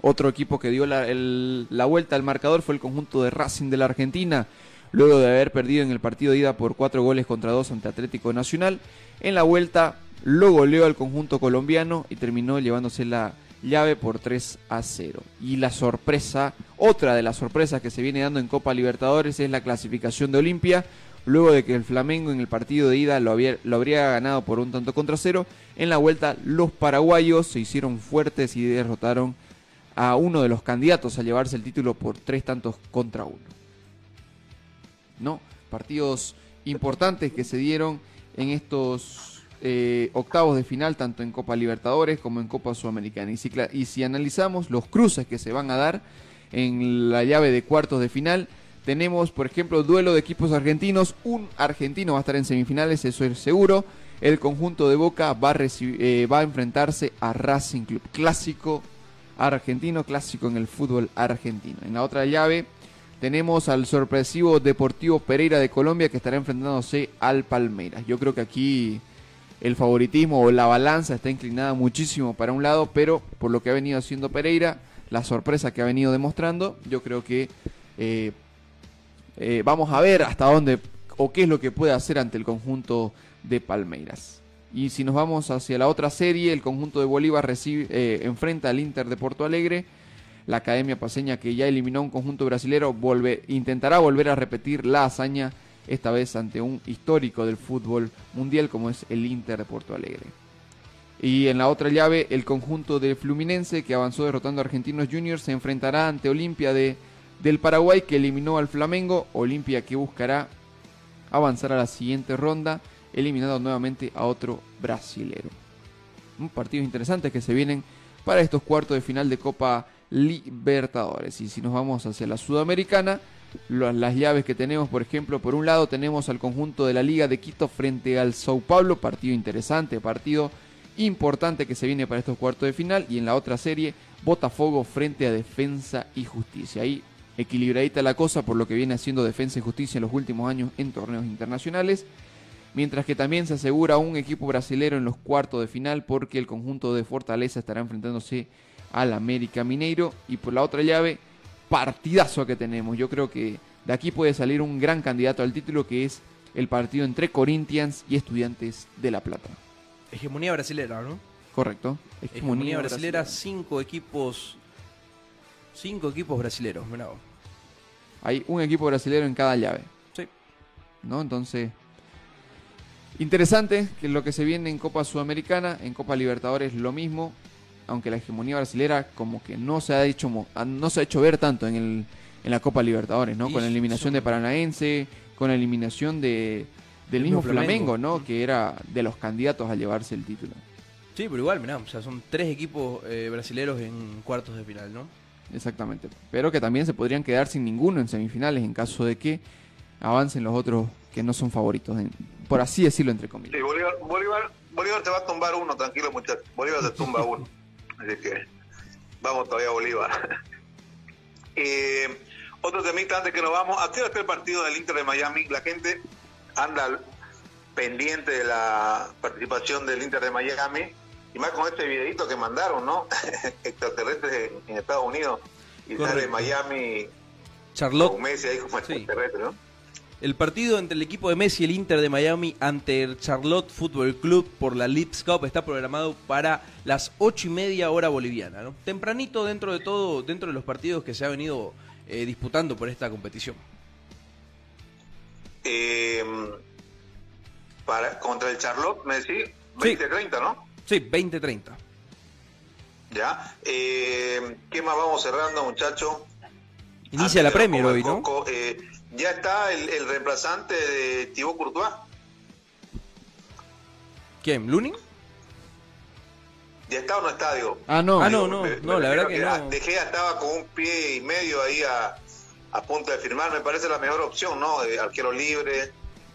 Otro equipo que dio la, el- la vuelta al marcador fue el conjunto de Racing de la Argentina, luego de haber perdido en el partido de ida por 4 goles contra 2 ante Atlético Nacional. En la vuelta lo goleó al conjunto colombiano y terminó llevándose la llave por 3 a 0. Y la sorpresa, otra de las sorpresas que se viene dando en Copa Libertadores es la clasificación de Olimpia, luego de que el Flamengo en el partido de ida lo, había- lo habría ganado por un tanto contra cero. En la vuelta los paraguayos se hicieron fuertes y derrotaron a uno de los candidatos a llevarse el título por tres tantos contra uno. ¿No? Partidos importantes que se dieron en estos eh, octavos de final, tanto en Copa Libertadores como en Copa Sudamericana. Y si, y si analizamos los cruces que se van a dar en la llave de cuartos de final, tenemos, por ejemplo, duelo de equipos argentinos. Un argentino va a estar en semifinales, eso es seguro. El conjunto de Boca va eh, va a enfrentarse a Racing Club. Clásico argentino, clásico en el fútbol argentino. En la otra llave tenemos al sorpresivo Deportivo Pereira de Colombia que estará enfrentándose al Palmeiras. Yo creo que aquí el favoritismo o la balanza está inclinada muchísimo para un lado, pero por lo que ha venido haciendo Pereira, la sorpresa que ha venido demostrando, yo creo que eh, eh, vamos a ver hasta dónde o qué es lo que puede hacer ante el conjunto de Palmeiras. Y si nos vamos hacia la otra serie, el conjunto de Bolívar recibe, eh, enfrenta al Inter de Porto Alegre. La Academia Paseña, que ya eliminó a un conjunto brasilero, volve- intentará volver a repetir la hazaña, esta vez ante un histórico del fútbol mundial como es el Inter de Porto Alegre. Y en la otra llave, el conjunto de Fluminense, que avanzó derrotando a Argentinos Juniors, se enfrentará ante Olimpia de, del Paraguay, que eliminó al Flamengo. Olimpia que buscará avanzar a la siguiente ronda, eliminando nuevamente a otro brasilero. Partidos interesantes que se vienen para estos cuartos de final de Copa Libertadores. Y si nos vamos hacia la Sudamericana, las llaves que tenemos, por ejemplo, por un lado tenemos al conjunto de la Liga de Quito frente al Sao Paulo, partido interesante, partido importante que se viene para estos cuartos de final. Y en la otra serie, Botafogo frente a Defensa y Justicia. Ahí equilibradita la cosa por lo que viene haciendo Defensa y Justicia en los últimos años en torneos internacionales. Mientras que también se asegura un equipo brasilero en los cuartos de final porque el conjunto de Fortaleza estará enfrentándose al América Mineiro. Y por la otra llave, partidazo que tenemos. Yo creo que de aquí puede salir un gran candidato al título que es el partido entre Corinthians y Estudiantes de La Plata. Hegemonía brasilera, ¿no? Correcto. Hegemonía, brasilera, cinco equipos. Cinco equipos brasileros, mirá. Hay un equipo brasilero en cada llave. Sí. ¿No? Entonces. Interesante que lo que se viene en Copa Sudamericana, en Copa Libertadores lo mismo, aunque la hegemonía brasilera como que no se ha hecho no se ha hecho ver tanto en, el, en la Copa Libertadores, ¿no? con la eliminación de Paranaense, con la eliminación de del mismo Flamengo, ¿no? Que era de los candidatos a llevarse el título. Sí, pero igual, mirá, o sea, son tres equipos eh, brasileños en cuartos de final, ¿no? Exactamente. Pero que también se podrían quedar sin ninguno en semifinales en caso de que avancen los otros que no son favoritos, por así decirlo, entre comillas. Sí, Bolívar, Bolívar, te va a tumbar uno, tranquilo, muchachos. Bolívar te tumba uno. Así que vamos todavía a Bolívar. eh, otro temita antes que nos vamos. ¿A qué hora está el partido del Inter de Miami? La gente anda pendiente de la participación del Inter de Miami y más con este videito que mandaron, ¿no? Extraterrestres en Estados Unidos y de Miami. Charlotte. Messi ahí como extraterrestre, ¿no? El partido entre el equipo de Messi y el Inter de Miami ante el Charlotte Football Club por la Leagues Cup está programado para las ocho y media hora boliviana. ¿no? Tempranito dentro de todo, dentro de los partidos que se ha venido eh, disputando por esta competición. Eh, para, contra el Charlotte, me decís, 20-30, ¿no? Sí, 20-30. Ya. Eh, ¿Qué más vamos cerrando, muchacho? Inicia la Premier hoy, ¿no? Eh, ya está el, reemplazante de Thibaut Courtois. ¿Quién? ¿Lunin? ¿Ya está o no está, digo? Ah, no. Ah, no, no, no, la verdad que, no. De Gea estaba con un pie y medio ahí a, a punto de firmar, me parece la mejor opción, ¿no? De arquero libre.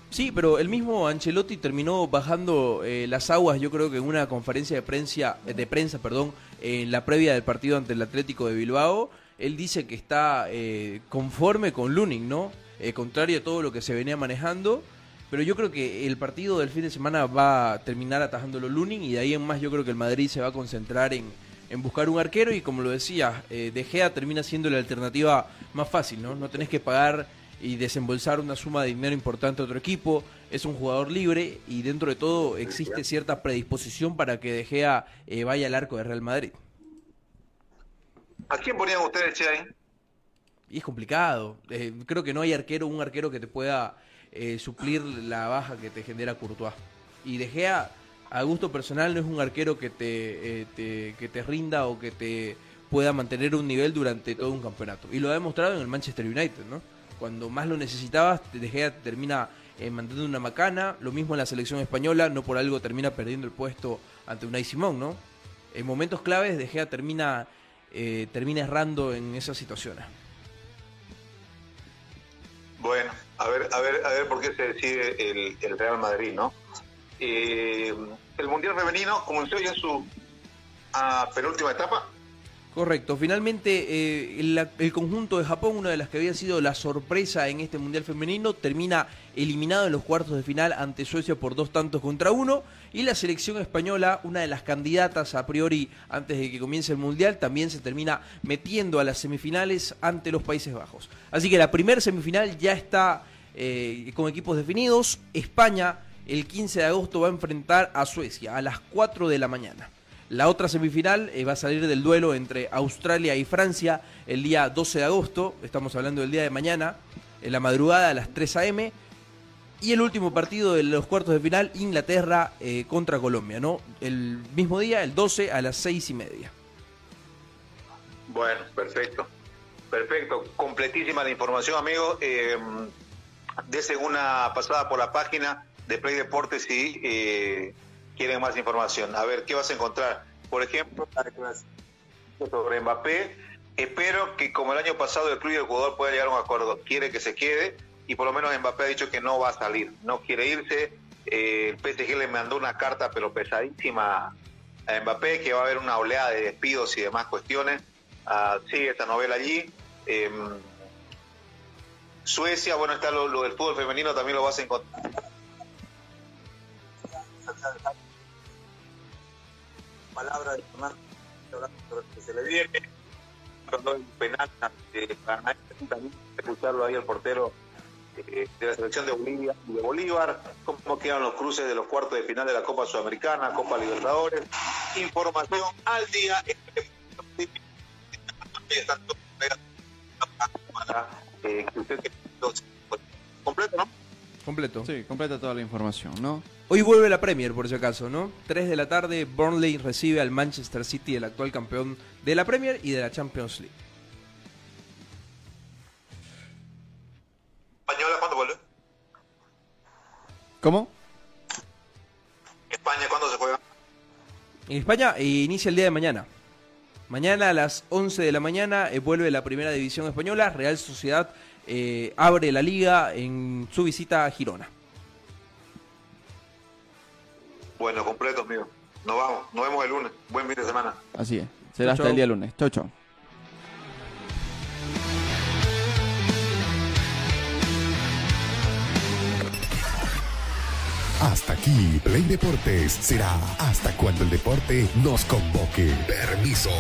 Sí, pero el mismo Ancelotti terminó bajando eh, las aguas, yo creo que en una conferencia de prensa, de prensa, perdón, en la previa del partido ante el Atlético de Bilbao, él dice que está eh, conforme con Luning, ¿no? Eh, contrario a todo lo que se venía manejando, pero yo creo que el partido del fin de semana va a terminar atajándolo Luning y de ahí en más yo creo que el Madrid se va a concentrar en, en buscar un arquero y como lo decía, eh, De Gea termina siendo la alternativa más fácil, ¿no? No tenés que pagar y desembolsar una suma de dinero importante a otro equipo, es un jugador libre y dentro de todo existe cierta predisposición para que De Gea eh, vaya al arco de Real Madrid. ¿A quién ponían ustedes, Che? Es complicado. Eh, creo que no hay arquero, un arquero que te pueda suplir la baja que te genera Courtois. Y De Gea a gusto personal no es un arquero que te, eh, que te rinda o que te pueda mantener un nivel durante todo un campeonato. Y lo ha demostrado en el Manchester United, ¿no? Cuando más lo necesitabas, De Gea termina eh, manteniendo una macana, lo mismo en la selección española, no por algo termina perdiendo el puesto ante Unai Simón, ¿no? En momentos claves De Gea termina, eh, termina errando en esas situaciones. Bueno, a ver, a ver, a ver por qué se decide el, el Real Madrid, ¿no? Eh, el Mundial Femenino comenzó ya su ah, penúltima etapa. Correcto, finalmente eh, el, conjunto de Japón, una de las que había sido la sorpresa en este Mundial Femenino, termina eliminado en los cuartos de final ante Suecia por dos tantos contra uno. Y la selección española, una de las candidatas a priori antes de que comience el Mundial, también se termina metiendo a las semifinales ante los Países Bajos. Así que la primera semifinal ya está eh, con equipos definidos. España el 15 de agosto va a enfrentar a Suecia a las 4 de la mañana. La otra semifinal eh, va a salir del duelo entre Australia y Francia el día 12 de agosto, estamos hablando del día de mañana, en la madrugada a las 3 a.m. Y el último partido de los cuartos de final, Inglaterra eh, contra Colombia, ¿no? El mismo día, el 12 a las 6 y media. Bueno, perfecto. Perfecto. Completísima la información, amigo. Eh, dese una pasada por la página de Play Deportes si eh, quieren más información. A ver, ¿qué vas a encontrar? Por ejemplo, sobre Mbappé, Espero que como el año pasado el club y el jugador puedan llegar a un acuerdo. Quiere que se quede y por lo menos Mbappé ha dicho que no va a salir, no quiere irse. Eh, el PSG le mandó una carta pero pesadísima a Mbappé que va a haber una oleada de despidos y demás cuestiones. Ah, sigue esta novela allí. Em, Suecia, bueno, está lo, lo, del fútbol femenino, también lo vas a encontrar. Palabra de que se le viene, el penal de también escucharlo ahí al portero eh, de la selección de Bolivia y de Bolívar, cómo quedan los cruces de los cuartos de final de la Copa Sudamericana, Copa Libertadores, información al día. Eh, completo, ¿no? Completo. Sí, completa toda la información, ¿no? Hoy vuelve la Premier, por si acaso, ¿no? 3 de la tarde, Burnley recibe al Manchester City, el actual campeón de la Premier y de la Champions League. ¿Española cuándo vuelve? ¿Cómo? ¿España cuándo se juega? En España eh, inicia el día de mañana. Mañana a las 11 de la mañana eh, vuelve la primera división española. Real Sociedad eh, abre la liga en su visita a Girona. Bueno, completo, amigo. Nos vamos, nos vemos el lunes. Buen fin de semana. Así es. Será hasta el día lunes. Chau, chau. Hasta aquí, Play Deportes será hasta cuando el deporte nos convoque. Permiso.